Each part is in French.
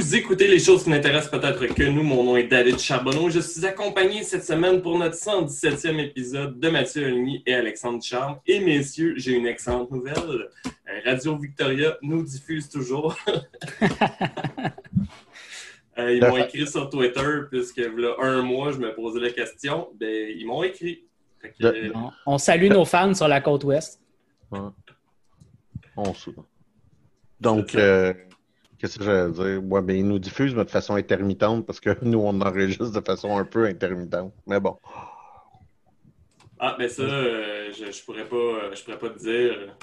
Vous écoutez les choses qui n'intéressent peut-être que nous. Mon nom est David Charbonneau. Je suis accompagné cette semaine pour notre 117e épisode de Mathieu Olny et Alexandre Charme. Et messieurs, j'ai une excellente nouvelle. Euh, Radio Victoria nous diffuse toujours. Euh, ils m'ont écrit sur Twitter, puisque là, un mois, je me posais la question. Ben, ils m'ont écrit. Que, euh, On- salue nos fans sur la côte ouest. On sou- Donc, euh, qu'est-ce que j'allais dire? Ouais, ben, ils nous diffusent mais de façon intermittente parce que nous, on enregistre de façon un peu intermittente. Mais bon. Ah, ben ça, euh, je, je pourrais pas, euh, je pourrais pas te dire.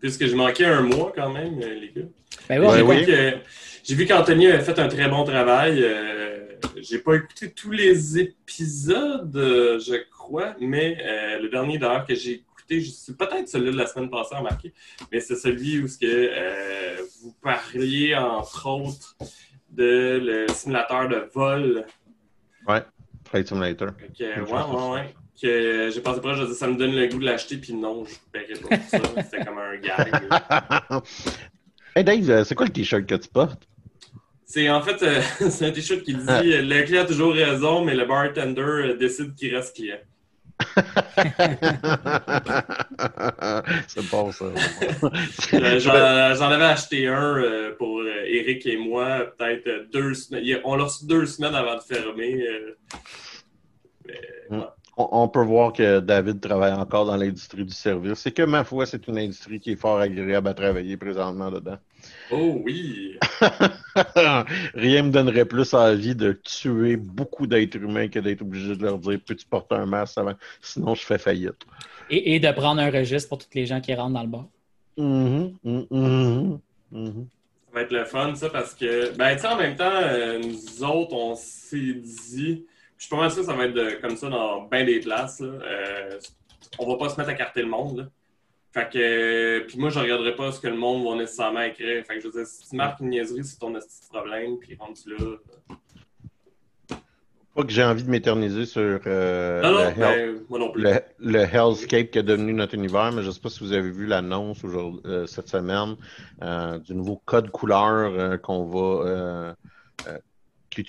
Puisque je manquais un mois quand même, euh, les gars. Ben oui, Ouais, J'ai vu que- J'ai vu qu'Anthony avait fait un très bon travail. euh, J'ai pas écouté tous les épisodes, euh, je crois, mais euh, le dernier d'ailleurs que j'ai écouté, peut-être celui de la semaine passée remarqué, mais c'est celui où ce que, euh, vous parliez entre autres de le simulateur de vol. Flight Simulator. Que, ouais, ouais, ouais. Que j'ai pensé pas, je dis ça me donne le goût de l'acheter, puis non, je ne paierai pas pour ça. C'était comme un gag. hey Dave, euh, c'est quoi le t-shirt que tu portes? C'est en fait, euh, c'est un t-shirt qui dit euh, le client a toujours raison, mais le bartender décide qu'il reste client. c'est bon, ça. Euh, J'en avais acheté un euh, pour euh, Eric et moi, peut-être deux semaines. On l'a reçu deux semaines avant de fermer. Mais, ouais. On, on peut voir que David travaille encore dans l'industrie du service. C'est que, ma foi, c'est une industrie qui est fort agréable à travailler présentement dedans. Oh oui! Rien me donnerait plus envie de tuer beaucoup d'êtres humains que d'être obligé de leur dire peux-tu porter un masque avant? Sinon, je fais faillite. Et, et de prendre un registre pour tous les gens qui rentrent dans le bar. Mhm, mhm, mhm, mhm. Ça va être le fun, ça, parce que, ben, tu sais, en même temps, euh, nous autres, on s'est dit, je suis pas mal sûr que ça va être de- comme ça dans bien des places, là. Euh, on va pas se mettre à carter le monde, là. Fait que, euh, puis moi, je regarderai pas ce que le monde va nécessairement écrire. Fait que je veux dire, si tu marques une niaiserie, c'est ton petit problème, puis rendu là. euh, Pas que j'ai envie de m'éterniser sur euh, Non, non, le, hell- moi non plus. le- le Hellscape qui est devenu notre univers, mais je ne sais pas si vous avez vu l'annonce euh, cette semaine du nouveau code couleur qu'on va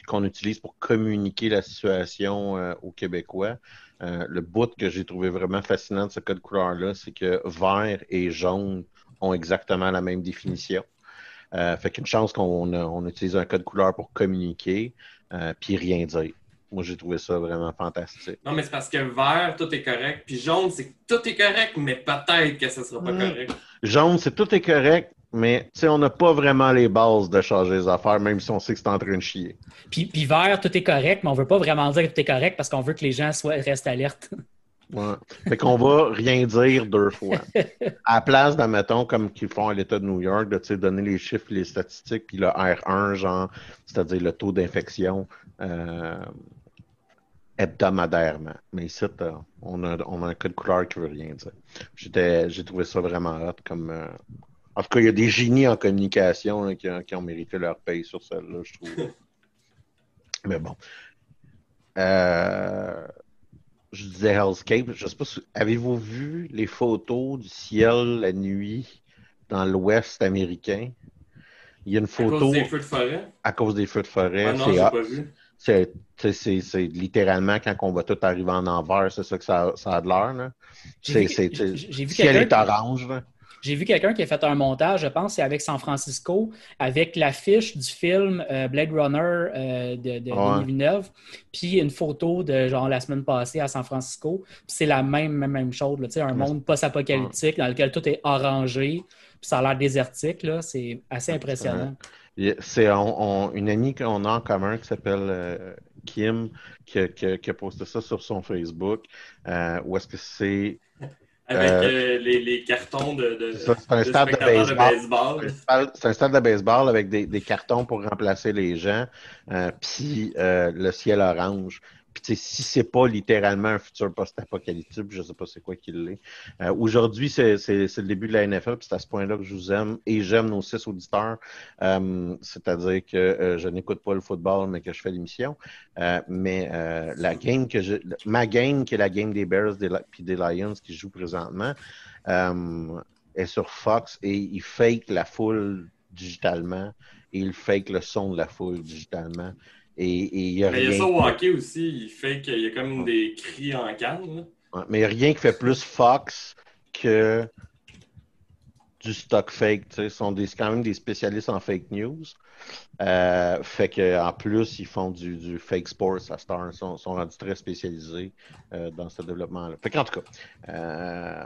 qu'on utilise pour communiquer la situation euh, aux Québécois. Euh, le bout que j'ai trouvé vraiment fascinant de ce code couleur-là, c'est que vert et jaune ont exactement la même définition. Euh, fait qu'une chance qu'on on utilise un code couleur pour communiquer, puis rien dire. Moi, j'ai trouvé ça vraiment fantastique. Non, mais c'est parce que vert, tout est correct. Puis jaune, c'est que tout est correct, mais peut-être que ça sera pas Mm. correct. Jaune, c'est tout est correct, mais tu sais, on n'a pas vraiment les bases de changer les affaires, même si on sait que c'est en train de chier. Puis, puis vert, tout est correct, mais on veut pas vraiment dire que tout est correct parce qu'on veut que les gens soient, restent alertes. Ouais. Fait qu'on va rien dire deux fois. À la place d'admettons, comme qu'ils font à l'État de New York, de donner les chiffres, les statistiques, puis le R1, genre, c'est-à-dire le taux d'infection euh, hebdomadairement. Mais ici, t'as- on a, on a un code couleur qui veut rien dire. J'ai trouvé ça vraiment hot comme. euh, En tout cas, il y a des génies en communication là, qui, ont, qui ont mérité leur paye sur celle-là, je trouve. Mais bon. Euh, je disais Hellscape. Je sais pas si... Avez-vous vu les photos du ciel la nuit dans l'ouest américain? Il y a une À photo cause des feux de forêt? à cause des feux de forêt. Ah non, hot. pas vu. C'est, littéralement quand on va tout arriver en envers, c'est ça que ça, ça a de l'air. J'ai C'est, vu- ciel est quelqu'un- orange. Là. J'ai vu quelqu'un qui a fait un montage, je pense, c'est avec San Francisco, avec l'affiche du film euh, Blade Runner euh, de, de Ouais. Denis Villeneuve, puis une photo de genre la semaine passée à San Francisco. C'est la même, même, même chose, là, un monde post-apocalyptique dans lequel tout est orangé, puis ça a l'air désertique. là. C'est assez impressionnant. C'est on- on- une amie qu'on a en commun qui s'appelle euh, Kim qui, a- qui qui a posté ça sur son Facebook. Où est-ce que c'est Avec Euh, euh, les, les cartons de, de, C'est un de stade de baseball. baseball. C'est un stade de baseball avec des, des cartons pour remplacer les gens, euh, puis euh, le ciel orange. Puis si c'est pas littéralement un futur post-apocalyptique, je sais pas c'est quoi qu'il l'est. Euh, Aujourd'hui, c'est le début de la NFL, puis c'est à ce point-là que je vous aime et j'aime nos six auditeurs. Euh, C'est-à-dire que euh, je n'écoute pas le football, mais que je fais l'émission. Euh, mais euh, la game que je, ma game, qui est la game des Bears puis des Lions qui joue présentement, euh, est sur Fox et il fake la foule digitalement et il fake le son de la foule digitalement. Et, il y a Mais il y a ça au hockey aussi, il fait qu'il y a comme des cris en canne. Ouais, Mais il n'y a rien qui fait plus Fox que du stock fake. tu sais. Ils sont des, quand même des spécialistes en fake news. Euh, fait que en plus, ils font du, du fake sports à Star. Ils sont, sont rendus très spécialisés euh, dans ce développement-là. Fait qu'en tout cas, euh,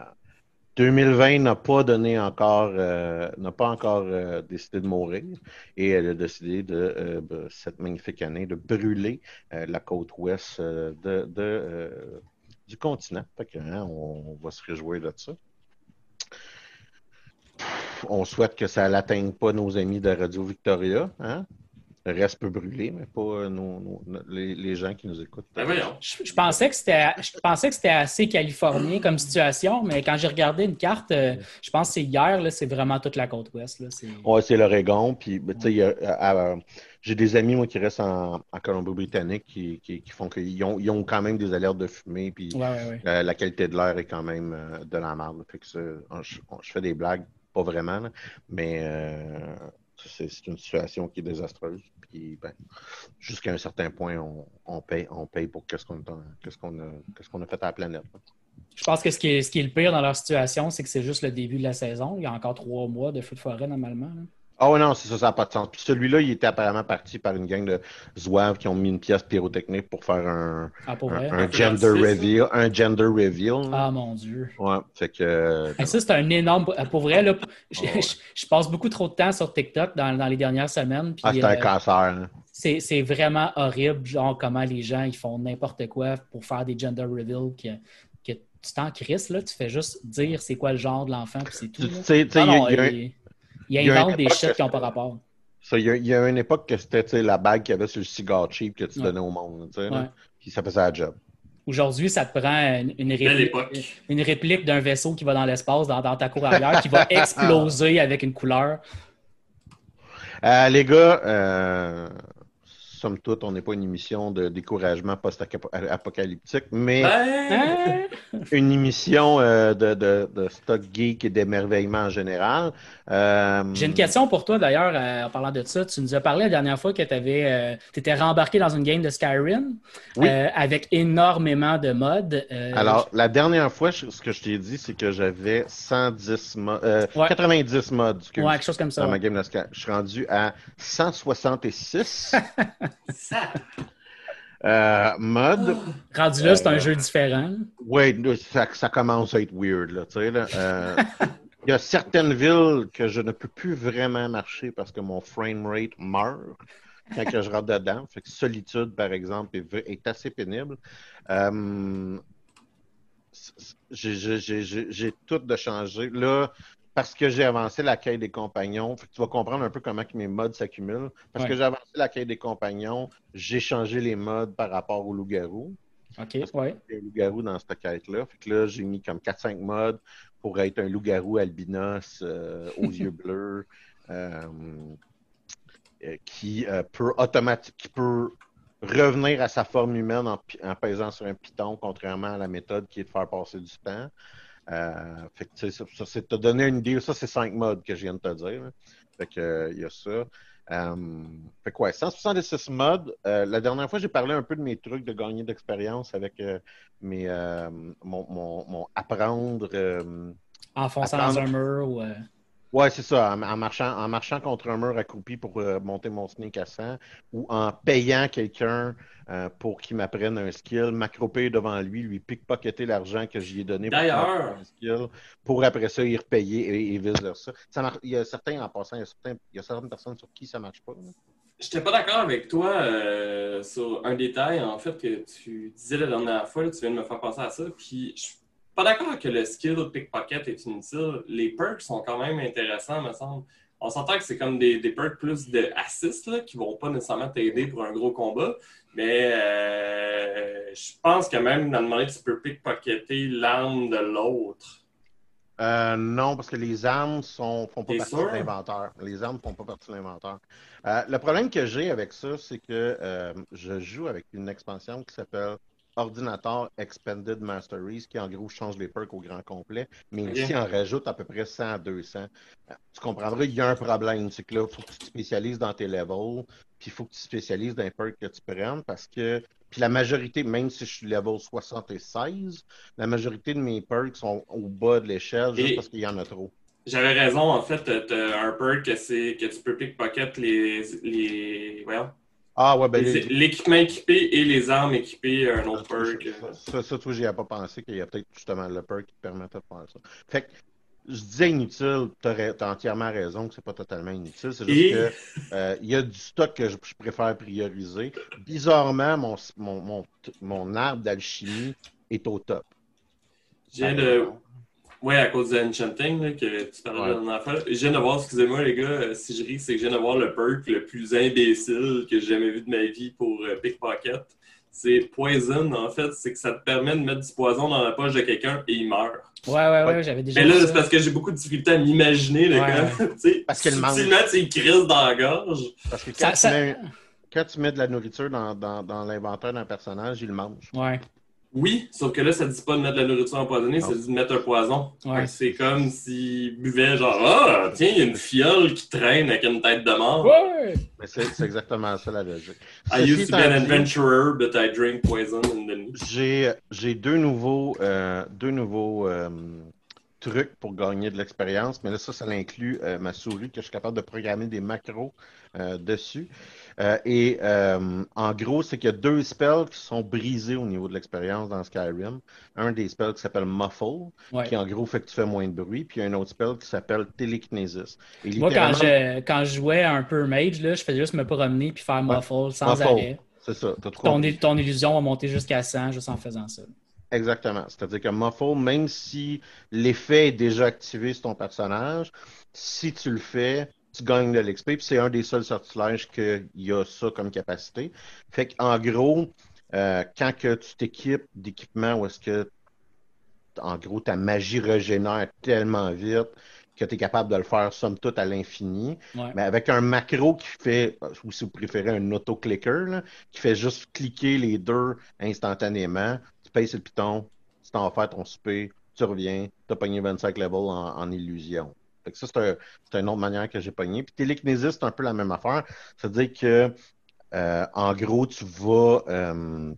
2020 n'a pas donné encore, euh, n'a pas encore euh, décidé de mourir et elle a décidé de euh, cette magnifique année de brûler la côte ouest de, du continent. Fait hein, on, on va se réjouir de ça. On souhaite que ça n'atteigne pas nos amis de Radio Victoria. Hein? Le reste peut brûler, mais pas euh, nos- les, les gens qui nous écoutent. Ben voyons. Je, je pensais que c'était je pensais que c'était assez californien comme situation, mais quand j'ai regardé une carte, euh, je pense que c'est hier, là, c'est vraiment toute la côte ouest. Là, c'est- Ouais, c'est l'Oregon. Puis, ben, tu sais, à- j'ai des amis, moi, qui restent en, en Colombie-Britannique qui, qui, qui font qu'ils ont, ils ont quand même des alertes de fumée. Puis, Ouais, ouais, ouais. la, la qualité de l'air est quand même euh, de la merde. Fait que c'est- je, je fais des blagues, pas vraiment, là, mais euh, c'est une situation qui est désastreuse. Puis, ben, jusqu'à un certain point, on, on paye, on paye pour qu'est-ce qu'on a, a, fait à la planète. Je pense que ce qui, est, ce qui est le pire dans leur situation, c'est que c'est juste le début de la saison. Il y a encore trois mois de feu de forêt normalement. Ah ouais, non, c'est ça, ça n'a pas de sens. Puis celui-là, il était apparemment parti par une gang de zouaves qui ont mis une pièce pyrotechnique pour faire un, Ah, pour un, vrai? un Un feu gender reveal. Un gender reveal. Ah mon Dieu. Ouais, fait que. euh, ça, c'est un énorme. Pour vrai, là, je, Ah ouais. je- je passe beaucoup trop de temps sur TikTok dans, dans les dernières semaines. puis, ah, c'est un euh, cancer. hein. c'est c'est vraiment horrible, genre comment les gens ils font n'importe quoi pour faire des gender reveals que, que tu t'en crisses, là, tu fais juste dire c'est quoi le genre de l'enfant, puis c'est tout. Tu sais, Ah il y a- y a y a une inventent des époque shit qui n'ont pas rapport. Ça, il y, a, il y a une époque que c'était la bague qu'il y avait sur le cigare cheap que tu Ouais. donnais au monde. Ouais. Puis ça faisait la job. Aujourd'hui, ça te prend une, réplique, époque. une réplique d'un vaisseau qui va dans l'espace, dans, dans ta cour arrière, qui va exploser avec une couleur. Euh, les gars, euh, somme toute, on n'est pas une émission de découragement post-apocalyptique, mais Ben, une émission euh, de, de, de stock geek et d'émerveillement en général. Euh, J'ai une question pour toi d'ailleurs, euh, en parlant de ça. Tu nous as parlé la dernière fois que tu étais rembarqué dans une game de Skyrim Oui. euh, avec énormément de mods. Euh, Alors, la dernière fois, je- ce que je t'ai dit, c'est que j'avais 110 mods, euh, Ouais. 90 mods excuse, ouais, quelque chose comme ça. dans ma game de Sky. Je suis rendu à 166 ça. euh, mods. Rendu là, c'est un Euh, jeu différent. Oui, ça, ça commence à être weird, là, là. Euh, Il y a certaines villes que je ne peux plus vraiment marcher parce que mon frame rate meurt quand que je rentre dedans. Fait que Solitude, par exemple, est, assez pénible. Euh, j'ai tout de changer. Là, parce que j'ai avancé la quête des compagnons, tu vas comprendre un peu comment que mes mods s'accumulent. Parce Ouais. que j'ai avancé la quête des compagnons, j'ai changé les mods par rapport au loup-garou OK, ouais. un loup-garou dans cette quête-là. Fait que là, j'ai mis comme 4-5 modes pour être un loup-garou albinos euh, aux yeux bleus euh, euh, qui euh, peut qui peut revenir à sa forme humaine en, en pesant sur un piton, contrairement à la méthode qui est de faire passer du temps. Euh, fait que, ça, ça, c'est te donner une idée. Ça, c'est 5 modes que je viens de te dire. Fait que, euh, il y a ça. Euh, fait que ouais, 166 modes. Euh, la dernière fois, j'ai parlé un peu de mes trucs de gagner d'expérience avec euh, mes, euh, mon, mon, mon apprendre. euh, Enfonçant Attendre. dans un mur ou. Ouais, c'est ça, en, en marchant, en marchant contre un mur accroupi pour euh, monter mon sneak à 100 ou en payant quelqu'un euh, pour qu'il m'apprenne un skill, m'accroupir devant lui, lui pickpocketer l'argent que j'y ai donné pour un skill, pour après ça y repayer et, et vice-versa. Il y a certains, en passant, il y a, certains- il y a certaines personnes sur qui ça marche pas. là. J'étais pas d'accord avec toi euh, sur un détail, en fait, que tu disais la dernière fois. là, tu viens de me faire penser à ça. Puis, je pas d'accord que le skill pickpocket est inutile. Les perks sont quand même intéressants, me semble. On s'entend que c'est comme des, des perks plus de assist, là, qui vont pas nécessairement t'aider pour un gros combat. Mais euh, je pense que même dans le moment, tu peux pickpocketer l'arme de l'autre. Euh, non, parce que les armes sont, font pas partie de l'inventaire. Les armes font pas partie de l'inventaire. Euh, le problème que j'ai avec ça, c'est que je joue avec une expansion qui s'appelle Ordinator Expanded Masteries, qui en gros change les perks au grand complet, mais ici en rajoute à peu près 100 à 200. Euh, Tu comprendras, il y a un problème, c'est que là, il faut que tu te spécialises dans tes levels, puis il faut que tu te spécialises dans les perks que tu prennes, parce que, puis la majorité, même si je suis level 76, la majorité de mes perks sont au bas de l'échelle juste Et- parce qu'il y en a trop. J'avais raison, en fait, un perk que c'est que tu peux pickpocket les. les Ah ouais, ben l'équipement équipé et les armes équipées, un autre perk. Ça, ça, ça, tu vois, j'y avais pas pensé qu'il y a peut-être justement le perk qui permettait de faire ça. Fait que je disais inutile, t'as as entièrement raison que c'est pas totalement inutile. C'est juste Et- que euh, il y a du stock que je, je préfère prioriser. Bizarrement, mon, mon, mon, mon arbre d'alchimie est au top. Je viens Ouais, à cause de Enchanting, là, que tu parlais Ouais. dernière fois. Je viens de voir, excusez-moi les gars, euh, si je ris, c'est que je viens de voir le perk le plus imbécile que j'ai jamais vu de ma vie pour euh, pickpocket. C'est Poison, en fait, c'est que ça te permet de mettre du poison dans la poche de quelqu'un et il meurt. Ouais, ouais, ouais, Ouais. j'avais déjà Mais là, c'est parce que j'ai beaucoup de difficulté à m'imaginer le Ouais. gars. tu sais, Parce qu'elle mange. subtilement, tu crisse dans la gorge. Parce que quand, Ça- tu, ça- Mets, quand tu mets de la nourriture dans, dans, dans l'inventaire d'un personnage, il le mange. Ouais. Oui, sauf que là, ça dit pas de mettre de la nourriture empoisonnée, ça dit de mettre un poison. Ouais. C'est comme s'il buvait genre Ah, tiens, il y a une fiole qui traîne avec une tête de mort. Ouais! Mais c'est exactement ça la logique. I Ceci used to be an adventurer, but I drink poison in the niche. J'ai j'ai deux nouveaux, euh, deux nouveaux euh, trucs pour gagner de l'expérience, mais là, ça, ça inclut euh, ma souris, que je suis capable de programmer des macros euh, dessus. Euh, et euh, en gros, c'est qu'il y a deux spells qui sont brisés au niveau de l'expérience dans Skyrim. Un des spells qui s'appelle Muffle, Ouais. qui en gros fait que tu fais moins de bruit, puis il y a un autre spell qui s'appelle Telekinesis. Et Moi, quand je, quand je jouais un peu mage, là, je faisais juste me promener puis faire muffle sans Muffle. arrêt. C'est ça, t'as tout Ton, ton illusion va monter jusqu'à 100 juste en faisant ça. Exactement. C'est-à-dire que Muffle, même si l'effet est déjà activé sur ton personnage, si tu le fais, tu gagnes de l'XP. Puis c'est un des seuls sortilèges qu'il y a ça comme capacité. Fait qu'en gros, euh, quand que tu t'équipes d'équipements où est-ce que, en gros, ta magie régénère tellement vite que tu es capable de le faire somme toute à l'infini. Ouais. Mais avec un macro qui fait, ou si vous préférez un auto-clicker, là, qui fait juste cliquer les deux instantanément, tu payes sur le piton, tu t'en faire ton souper, tu reviens, tu as pogné 25 levels en, en illusion. Ça, c'est un- c'est une autre manière que j'ai pogné. Puis Télékinésis, c'est un peu la même affaire. C'est-à-dire que, euh, en gros, tu vas, euh,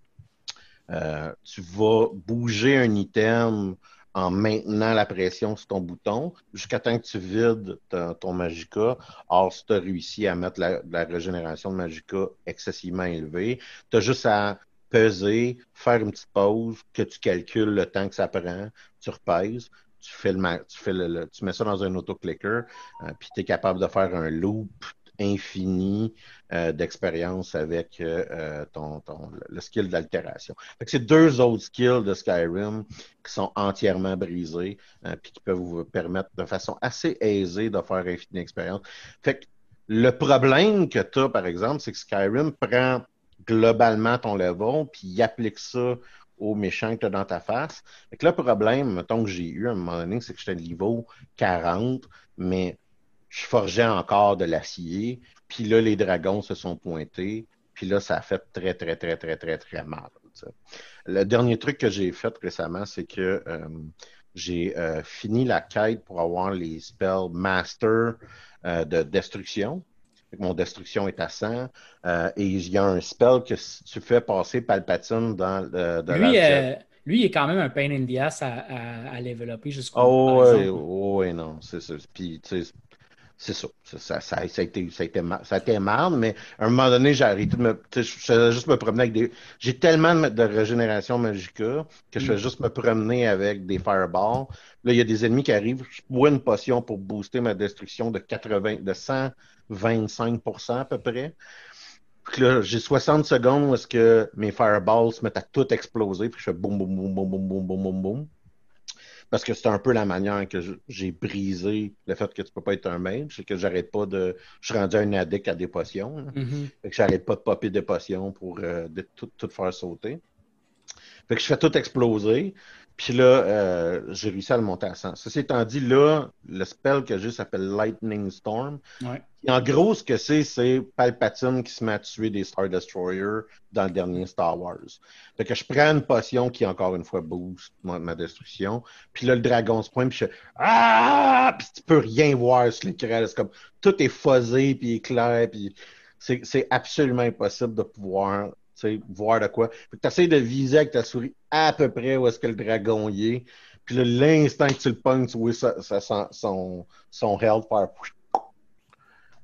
euh, tu vas bouger un item en maintenant la pression sur ton bouton jusqu'à temps que tu vides ton, ton Magica. Or, si tu as réussi à mettre la, la régénération de Magica excessivement élevée, tu as juste à peser, faire une petite pause, que tu calcules le temps que ça prend, tu repèses, tu fais le, tu fais le, tu mets ça dans un autoclicker, euh, puis tu es capable de faire un loop infini euh, d'expérience avec euh, ton, ton- le skill d'altération. C'est deux autres skills de Skyrim qui sont entièrement brisés, euh, puis qui peuvent vous permettre de façon assez aisée de faire infini expérience. Fait que le problème que tu as, par exemple, c'est que Skyrim prend globalement ton level, puis il applique ça aux méchants que tu as dans ta face. Le problème, mettons que j'ai eu à un moment donné, c'est que j'étais niveau 40, mais je forgeais encore de l'acier, puis là, les dragons se sont pointés, puis là, ça a fait très, très, très, très, très, très mal. Le dernier truc que j'ai fait récemment, c'est que euh, j'ai euh, fini la quête pour avoir les spells master euh, de destruction. Mon destruction est à 100. euh, et il y a un spell que si tu fais passer Palpatine dans le. dans Lui, euh, lui, il est quand même un pain in the ass à, à, à développer jusqu'au Oh, exemple. oh, ouais, non, c'est ça. Puis, tu sais, c'est ça. Ça, ça, ça, a été, ça, a été, ça a été marre, mais à un moment donné, j'ai arrêté de me. Je faisais juste me promener avec des. J'ai tellement de, régénération Magica que je mm. faisais juste me promener avec des fireballs. Là, il y a des ennemis qui arrivent. Je bois une potion pour booster ma destruction de 80, de 125 à peu près. Puis là, j'ai 60 secondes où est-ce que mes fireballs se mettent à tout exploser. Puis je fais boum, boum, boum, boum, boum, boum, boum, boum. Parce que c'est un peu la manière que j'ai brisé le fait que tu peux pas être un mage. C'est que j'arrête pas de. Je suis rendu un addict à des potions. Mhm. Fait que j'arrête pas de popper des potions pour euh, de- tout, tout faire sauter. Fait que je fais tout exploser. Puis là, euh, j'ai réussi à le monter à 100. Ceci étant dit, là, le spell que j'ai s'appelle Lightning Storm. Ouais. En gros, ce que c'est, c'est Palpatine qui se met à tuer des Star Destroyers dans le dernier Star Wars. Fait que je prends une potion qui, encore une fois, booste ma, ma destruction. Puis là, le dragon se pointe, puis je fais Ah! Puis tu peux rien voir sur l'écran. C'est comme tout est fuzzé, puis éclair, puis c'est c'est absolument impossible de pouvoir voir de quoi. Fait que tu essaies de viser avec ta souris à peu près où est-ce que le dragon y est. Puis là, l'instant que tu le pognes, tu vois ça, ça sent son, son health faire.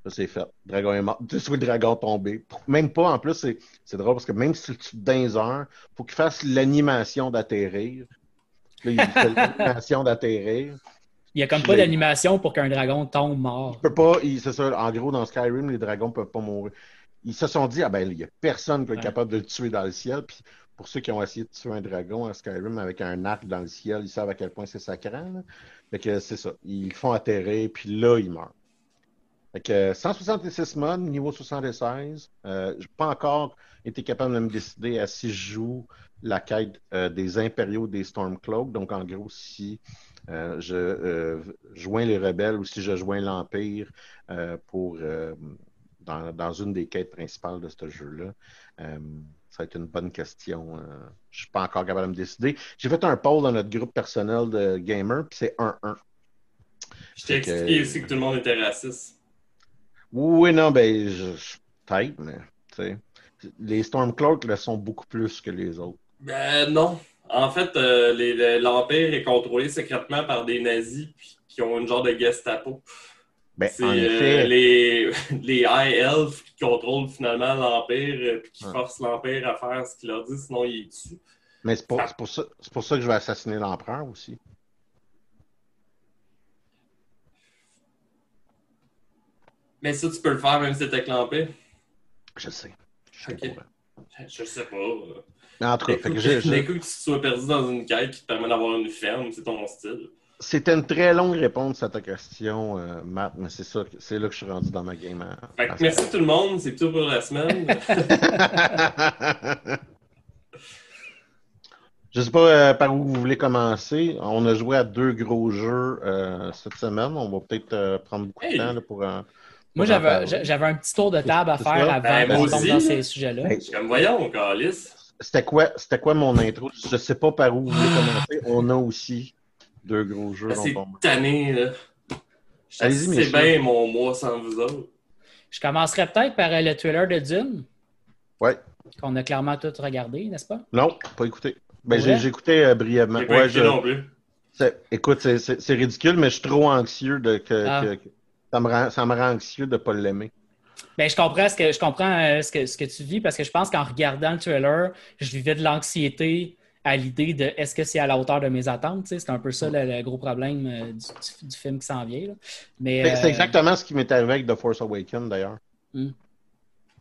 Ça, c'est fait. Le dragon est mort. Tu vois le dragon tomber. Même pas, en plus, c'est c'est drôle parce que même si tu le tues dans heures, faut qu'il fasse l'animation d'atterrir. Là, il fait l'animation d'atterrir. Il n'y a comme pas d'animation pour qu'un dragon tombe mort. Il peut pas, il- c'est ça, en gros, dans Skyrim, les dragons peuvent pas mourir. Ils se sont dit, ah ben, il y a personne qui est Ouais. capable de le tuer dans le ciel. Puis pour ceux qui ont essayé de tuer un dragon à Skyrim avec un arc dans le ciel, ils savent à quel point c'est là. Fait que c'est ça. Ils le font atterrir, puis là, ils meurent. Fait que 166 modes, niveau 76. Euh, j'ai pas encore été capable de me décider à si je joue la quête euh, des impériaux des Stormcloaks. Donc, en gros, si euh, je euh, joins les rebelles ou si je joins l'Empire euh, pour euh, dans, dans une des quêtes principales de ce jeu-là. Euh, ça va être une bonne question. Euh, je suis pas encore capable de me décider. J'ai fait un poll dans notre groupe personnel de gamers, puis c'est 1-1. Je t'ai que- expliqué aussi que tout le monde était raciste. Oui, non, ben, je, je- peut-être, mais tu sais, les Stormcloaks le sont beaucoup plus que les autres. Ben non. En fait, euh, l'Empire est contrôlé secrètement par des nazis puis- qui ont une genre de Gestapo. Ben, C'est en euh, les, les High Elves qui contrôlent finalement l'Empire euh, puis qui forcent l'Empire à faire ce qu'il leur dit, sinon ils les tuent. mais c'est pour, c'est pour ça, c'est pour ça que je vais assassiner l'empereur aussi. Mais ça, tu peux le faire même si t'es avec l'Empire. Je sais. Je au courant. Je sais pas. euh. Mais en tout cas, fait que j'ai- j'ai- dès que tu sois perdu dans une quête qui te permet d'avoir une ferme, c'est ton style. C'était une très longue réponse à ta question, euh, Matt, mais c'est ça, c'est là que je suis rendu dans ma game. à- Fait que à- merci tout le monde, c'est tout pour la semaine. Je sais pas euh, par où vous voulez commencer. On a joué à deux gros jeux euh, cette semaine. On va peut-être euh, prendre beaucoup Hey. de temps là, pour. euh, Moi, j'avais un petit tour de table à faire ça. avant Ben, qu'on tombe dans ces sujets-là. Hey. Je suis comme, voyons, Calis. C'était quoi, c'était quoi mon intro? Je sais pas par où vous voulez commencer. On a aussi deux gros jeux. Ben, C'est tanné, là. Je Allez-y, sais messieurs. bien mon mois sans vous autres. Je commencerai peut-être par euh, le trailer de Dune, Ouais. qu'on a clairement tous regardé, n'est-ce pas? Non, pas écouté. Ben, j'ai écouté euh, brièvement. Pas Ouais, écouté je- non plus. c'est- écoute, c'est- c'est c'est ridicule, mais je suis trop anxieux de que, Ah. que- que- ça, me rend, ça me rend anxieux de ne pas l'aimer. Ben, je comprends, ce que, je comprends euh, ce, que, ce que tu vis parce que je pense qu'en regardant le trailer, je vivais de l'anxiété à l'idée de est-ce que c'est à la hauteur de mes attentes. tu sais, C'est un peu ça le, le gros problème euh, du, du- du film qui s'en vient. là. Mais, C'est c'est euh, exactement ce qui m'est arrivé avec The Force Awakens, d'ailleurs.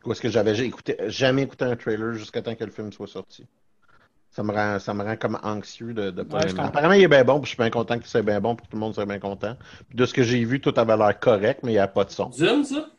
Où est-ce que j'avais j'ai écouté, jamais écouté un trailer jusqu'à temps que le film soit sorti. Ça me rend, ça me rend comme anxieux de ne pas Ouais. Apparemment, il est bien bon, puis je suis bien content que c'est bien bon, puis que tout le monde soit bien content. Puis de ce que j'ai vu, tout avait l'air correct, mais il n'y a pas de son. Dune, ça?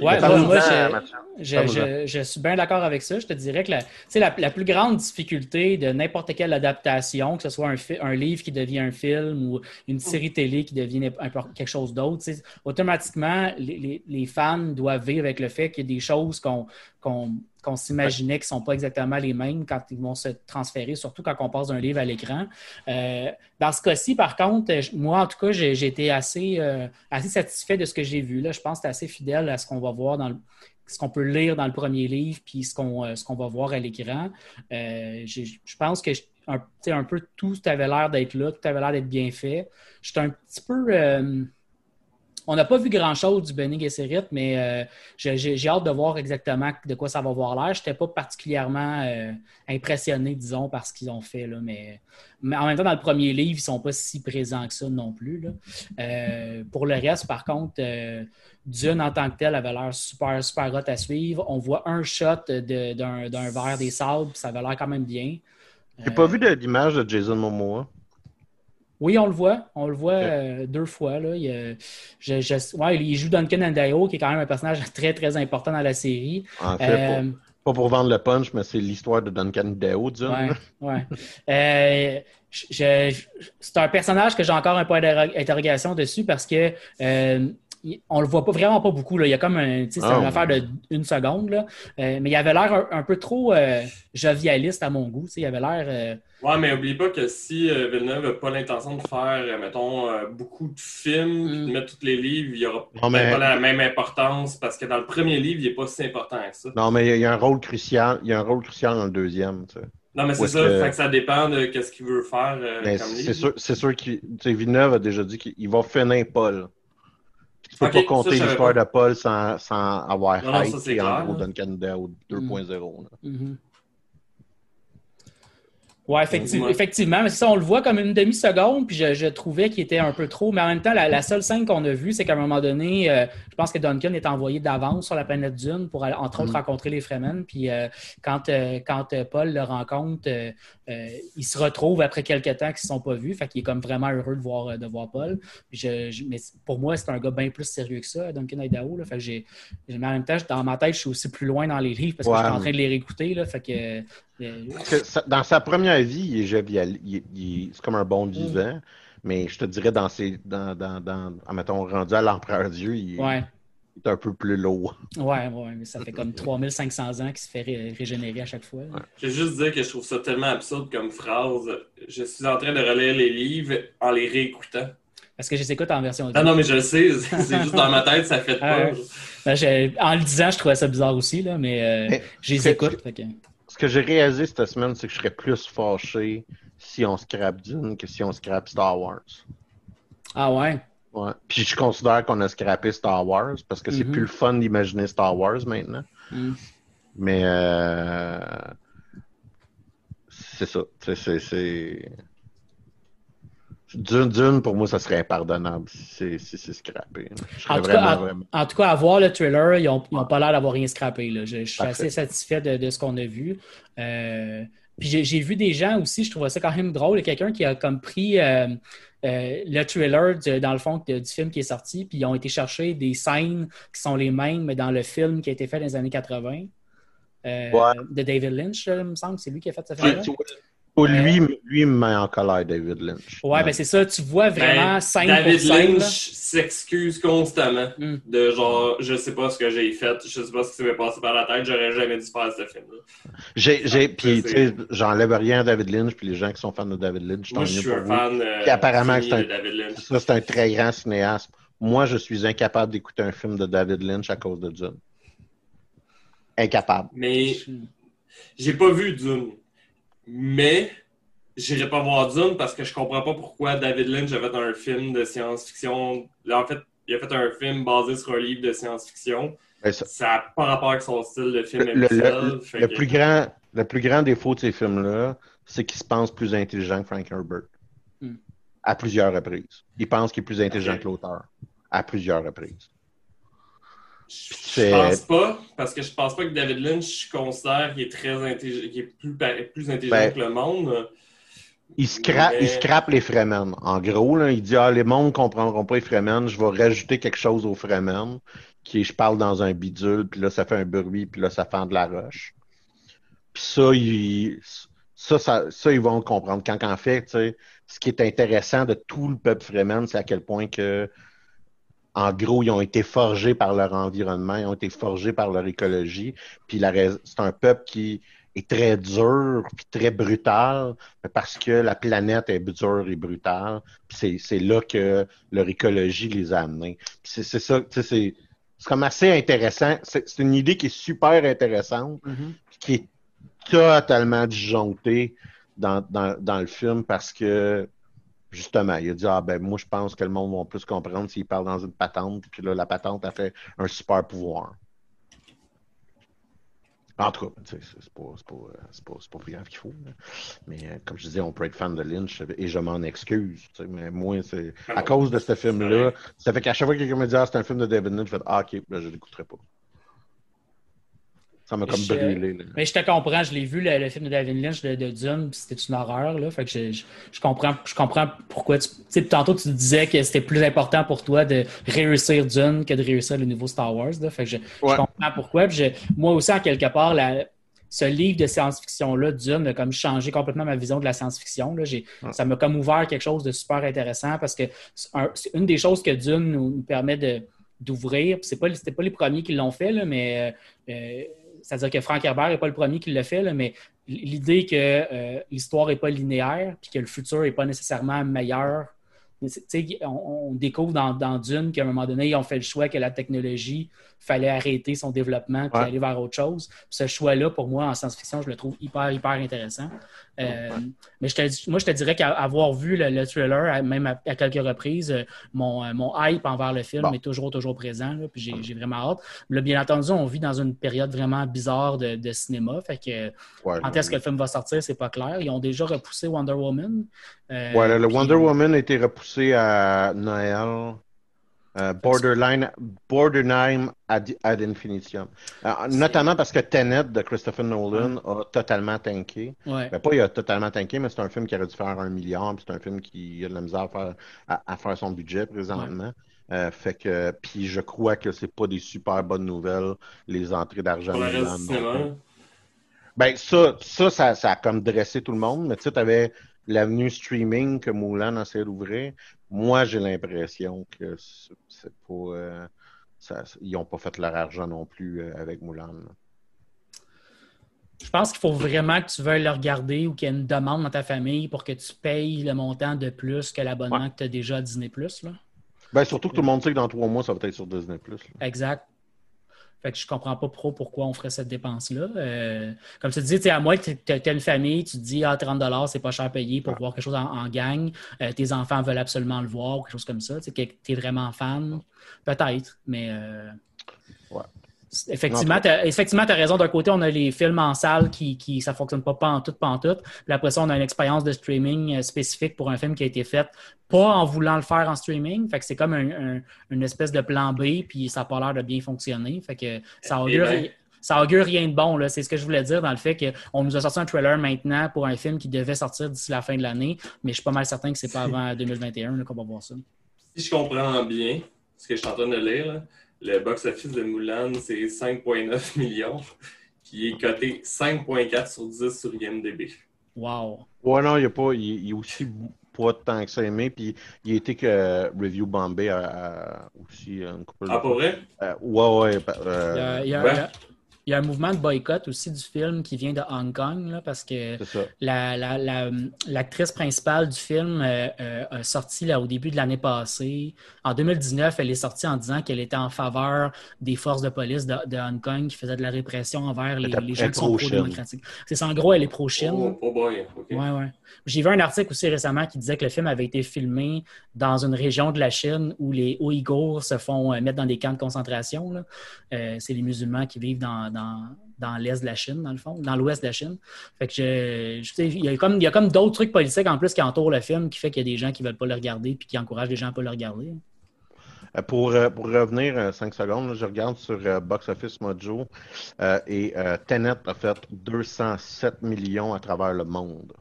Ouais. Moi, je-. Je, je- je suis bien d'accord avec ça. Je te dirais que la, tu sais, la, la plus grande difficulté de n'importe quelle adaptation, que ce soit un, un livre qui devient un film ou une série télé qui devient quelque chose d'autre, automatiquement, les, les- les fans doivent vivre avec le fait qu'il y a des choses qu'on qu'on qu'on s'imaginait qui ne sont pas exactement les mêmes quand ils vont se transférer, surtout quand on passe d'un livre à l'écran. Euh, dans ce cas-ci, par contre, moi, en tout cas, j'ai été assez, euh, assez satisfait de ce que j'ai vu. Là. Je pense que c'est assez fidèle à ce qu'on va voir dans le, ce qu'on peut lire dans le premier livre, puis ce qu'on euh, ce qu'on va voir à l'écran. Euh, je pense que un, un peu tout avait l'air d'être là, tout avait l'air d'être bien fait. J'étais un petit peu. On n'a pas vu grand-chose du Benny Gesserit, mais euh, j'ai hâte de voir exactement de quoi ça va avoir l'air. Je n'étais pas particulièrement euh, impressionné, disons, par ce qu'ils ont fait. Là, mais, mais en même temps, dans le premier livre, ils ne sont pas si présents que ça non plus. là. Euh, pour le reste, par contre, Dune en tant que tel avait l'air super, super hot à suivre. On voit un shot d'un verre des sables, ça avait l'air quand même bien. J'ai pas vu de- d'image de Jason Momoa. Oui, on le voit. On le voit euh, deux fois. Là. Il, je- je- ouais, il joue Duncan Andayo, qui est quand même un personnage très, très important dans la série. En fait, Euh, pour- pas pour vendre le punch, mais c'est l'histoire de Duncan Deo, Dune. Ouais, ouais. Euh, c'est un personnage que j'ai encore un point d'interrogation dessus parce que euh, il- on le voit pas vraiment pas beaucoup. Là. Il y a comme un, c'est Ah, une ouais. affaire de une seconde. Là. Euh, mais il avait l'air un, un peu trop euh, jovialiste à mon goût. tu sais. Il avait l'air. euh, Ouais, mais oublie pas que si euh, Villeneuve n'a pas l'intention de faire, euh, mettons, euh, beaucoup de films, puis de Mm. mettre tous les livres, il n'y aura Non, mais- peut-être pas la même importance parce que dans le premier livre, il n'est pas si important que ça. Non, mais il y a- il y a un rôle crucial. Il y a un rôle crucial dans le deuxième. Non, mais c'est ça, que- fait que ça dépend de ce qu'il veut faire euh, c'est livre. sûr, c'est sûr sais, Villeneuve a déjà dit qu'il va finir Paul. Tu peux pas ça, compter l'histoire de Paul sans, sans avoir Non, non, hype ça, c'est et en gros là. Duncan Deo 2.0. là. mhm. Ouais, effecti- Ouais. effectivement. Mais ça, on le voit comme une demi-seconde, puis je, je trouvais qu'il était un peu trop. Mais en même temps, la, la seule scène qu'on a vue, c'est qu'à un moment donné, euh, je pense que Duncan est envoyé d'avance sur la planète Dune pour, aller, entre autres, Mm. rencontrer les Fremen. Puis euh, quand, euh, quand euh, Paul le rencontre, euh, euh, ils se retrouvent après quelques temps qu'ils ne se sont pas vus. Fait qu'il est comme vraiment heureux de voir, euh, de voir Paul. Puis je, je- mais pour moi, c'est un gars bien plus sérieux que ça, Duncan Idaho. Là. Fait que j'ai, mais en même temps, dans ma tête, je suis aussi plus loin dans les livres parce que Ouais. je suis en train de les réécouter. Là. Fait que, euh, dans sa première vie, il est jovial. il- il- c'est comme un bon vivant. Mais je te dirais, dans ses. Dans, dans, dans, admettons, rendu à l'empereur Dieu, il, ouais. il est un peu plus lourd. Ouais, ouais, mais ça fait comme 3500 ans qu'il se fait ré- régénérer à chaque fois. Je vais juste dire que je trouve ça tellement absurde comme phrase. Je suis en train de relire les livres en les réécoutant. Parce que je les écoute en version audio. Ah non, mais je le sais, c'est juste dans ma tête, ça fait Ah pas. ouais. Ben, en le disant, je trouvais ça bizarre aussi, là, mais euh, Mais je les écoute. que- Ce que j'ai réalisé cette semaine, c'est que je serais plus fâché si on scrape Dune que si on scrape Star Wars. Ah ouais? Ouais. Puis je considère qu'on a scrappé Star Wars parce que c'est Mhm. plus le fun d'imaginer Star Wars maintenant. Mm. Mais euh, c'est ça. C'est, Dune, Dune, pour moi, ça serait impardonnable si c'est, scrappé. Je En tout, vraiment, cas, à, vraiment. en tout cas, à voir le trailer, ils n'ont pas l'air d'avoir rien scrappé. là. Je, je suis Parfait. assez satisfait de, de ce qu'on a vu. Euh, puis j'ai vu des gens aussi, je trouvais ça quand même drôle. Quelqu'un qui a comme pris euh, euh, le trailer, de- dans le fond, de- du film qui est sorti, puis ils ont été chercher des scènes qui sont les mêmes, mais dans le film qui a été fait dans les années 80. euh, Ouais. de David Lynch, là, il me semble. C'est lui qui a fait ce film-là. Pour lui, lui, il me met en colère, David Lynch. Ouais, ben c'est ça. Tu vois vraiment Ben, scène David pour scène. Lynch s'excuse constamment Mm. de genre, je sais pas ce que j'ai fait, je sais pas ce qui s'est passé par la tête, j'aurais jamais dû faire ce film-là. J'ai, j'ai, puis, c'est- tu sais, j'enlève rien à David Lynch, puis les gens qui sont fans de David Lynch, Moi, je suis un vous. fan euh, Puis apparemment c'est un- de David Lynch. Ça, c'est un très grand cinéaste. Moi, je suis incapable d'écouter un film de David Lynch à cause de Dune. Incapable. Mais j'ai pas vu Dune. Mais j'irai pas voir Dune parce que je comprends pas pourquoi David Lynch a fait un film de science-fiction. Là, en fait, il a fait un film basé sur un livre de science-fiction. Ça- n'a pas rapport avec son style de film Le, le- habituel. le- fait le que- plus grand, le plus grand défaut de ces films-là, c'est qu'ils se pensent plus intelligents que Frank Herbert. Hmm. À plusieurs reprises. Ils pensent qu'il est plus intelligent que l'auteur. À plusieurs reprises. Je pense pas, parce que je pense pas que David Lynch considère qu'il est très intelligent, qu'il est plus, plus intelligent Ben, que le monde. Il scrape, Mais- il scrape les Fremen. En gros, là, il dit Ah, les mondes ne comprendront pas les Fremen, je vais rajouter quelque chose aux Fremen, qui est je parle dans un bidule, puis là, ça fait un bruit, puis là, ça fend de la roche. Puis ça, il- ça, ça, ça, ils vont le comprendre. Quand en fait, ce qui est intéressant de tout le peuple Fremen, c'est à quel point que en gros, ils ont été forgés par leur environnement, ils ont été forgés par leur écologie. Puis c'est un peuple qui est très dur, puis très brutal, parce que la planète est dure et brutale. Puis c'est, c'est là que leur écologie les a amenés. C'est, c'est ça, c'est, c'est comme assez intéressant. C'est, c'est une idée qui est super intéressante, Mhm. puis qui est totalement disjonctée dans, dans, dans le film parce que justement, il a dit Ah ben moi je pense que le monde va plus comprendre s'il parle dans une patente, puis là, la patente a fait un super pouvoir. En tout cas, c'est pas, c'est pas, euh, pas, pas plus grave qu'il faut. là. Mais euh, comme je disais, on peut être fan de Lynch et je m'en excuse. Mais moi, c'est à cause de ce film-là, ça fait qu'à chaque fois que quelqu'un me dit Ah, c'est un film de David Lynch, je fais Ah, ok, ben, je l'écouterai pas. Ça m'a comme Je- brûlé. là. Mais je te comprends, je l'ai vu, le, le film de David Lynch de, de Dune, puis c'était une horreur. Là, fait que je, je, je comprends, je comprends pourquoi tu. Tantôt, tu disais que c'était plus important pour toi de réussir Dune que de réussir le nouveau Star Wars. Là, fait que je, Ouais. comprends pourquoi. Moi aussi, en quelque part, la- ce livre de science-fiction-là, Dune, a comme changé complètement ma vision de la science-fiction. Ça m'a comme ouvert quelque chose de super intéressant parce que c'est un- une des choses que Dune nous, nous permet de d'ouvrir. C'est pas, c'était pas les premiers qui l'ont fait, là, mais euh, euh, c'est-à-dire que Frank Herbert n'est pas le premier qui l'a fait, mais l'idée que euh, l'histoire n'est pas linéaire, puis que le futur n'est pas nécessairement meilleur. On, on découvre dans, dans Dune qu'à un moment donné, ils ont fait le choix que la technologie fallait arrêter son développement puis Ouais. aller vers autre chose. Puis ce choix-là, pour moi, en science-fiction, je le trouve hyper, hyper intéressant. Euh, Mais je te, moi, je te dirais qu'avoir vu le, le thriller, même à, à quelques reprises, euh, mon, euh, mon hype envers le film Bon. est toujours, toujours présent. là, puis j'ai j'ai vraiment hâte. Là, bien entendu, on vit dans une période vraiment bizarre de, de cinéma. Fait que Ouais, quand est-ce que le film va sortir, c'est pas clair. Ils ont déjà repoussé Wonder Woman. Euh, Ouais, le, le puis- Wonder Woman a été repoussé à Noël. Euh, borderline, borderline ad, ad infinitum. Euh, notamment parce que Tenet de Christopher Nolan a totalement tanké. Ouais. Ben, pas il a totalement tanké, mais c'est un film qui aurait dû faire un milliard, puis c'est un film qui a de la misère à faire, à, à faire son budget présentement. Euh, fait que, puis je crois que c'est pas des super bonnes nouvelles, les entrées d'argent. Ben, ça, ça, ça, ça a comme dressé tout le monde, mais tu sais, t'avais l'avenue streaming que Moulin essayait d'ouvrir. Moi, j'ai l'impression que c'est pas. euh, ça- ils n'ont pas fait leur argent non plus euh, avec Moulin. là. Je pense qu'il faut vraiment que tu veuilles le regarder ou qu'il y ait une demande dans ta famille pour que tu payes le montant de plus que l'abonnement que tu as déjà à Disney. Là. Ben, surtout que tout le monde sait que dans trois mois, ça va être sur Disney. là. Exact. Fait que je comprends pas trop pourquoi on ferait cette dépense-là. Euh, comme tu dis, à moins que tu aies une famille, tu te dis ah, 30 c'est pas cher payé pour voir quelque chose en, en gang. Euh, tes enfants veulent absolument le voir ou quelque chose comme ça. Tu es vraiment fan. Peut-être, mais. euh, Ouais. Effectivement, tu as, effectivement, t'as raison. D'un côté, on a les films en salle qui, qui ça fonctionne pas pantoute, pantoute. Puis après ça, on a une expérience de streaming euh, spécifique pour un film qui a été fait pas en voulant le faire en streaming. Fait que c'est comme un- un- une espèce de plan B, puis ça n'a pas l'air de bien fonctionner. Fait que ça augure, ben. ça augure rien de bon. là. C'est ce que je voulais dire dans le fait qu'on nous a sorti un trailer maintenant pour un film qui devait sortir d'ici la fin de l'année, mais je suis pas mal certain que c'est pas avant 2021 là, qu'on va voir ça. Si je comprends bien ce que je suis en train de lire, là, le box-office de Mulan, c'est 5,9 millions. Puis il est coté 5.4 sur 10 sur IMDb. Wow. Ouais, non, il n'y a pas. Il, est aussi pas tant que ça aimé. Puis il a été que Review Bombay a, a aussi une couple Ah, pas vrai? Euh, ouais, ouais. Il y euh, a, il y a- ouais. Il y a- un mouvement de boycott aussi du film qui vient de Hong Kong, là, parce que la- la- la- l'actrice principale du film euh, euh, a sorti là, au début de l'année passée. En 2019, elle est sortie en disant qu'elle était en faveur des forces de police de, de Hong Kong qui faisaient de la répression envers les, les gens qui sont pro-démocratiques. C'est ça, en gros, elle est pro-Chine. Oh, oh boy. Ouais, ouais. J'ai vu un article aussi récemment qui disait que le film avait été filmé dans une région de la Chine où les Ouïghours se font euh, mettre dans des camps de concentration. là. Euh, c'est les musulmans qui vivent dans, dans, dans l'est de la Chine, dans le fond, dans l'ouest de la Chine. Fait que je, il y a comme, comme d'autres trucs politiques en plus qui entourent le film qui fait qu'il y a des gens qui veulent pas le regarder puis qui encouragent les gens à pas le regarder. Euh, Pour, euh, pour revenir 5 secondes, là, je regarde sur euh, Box Office Mojo euh, et euh, Tenet a fait 207 millions à travers le monde.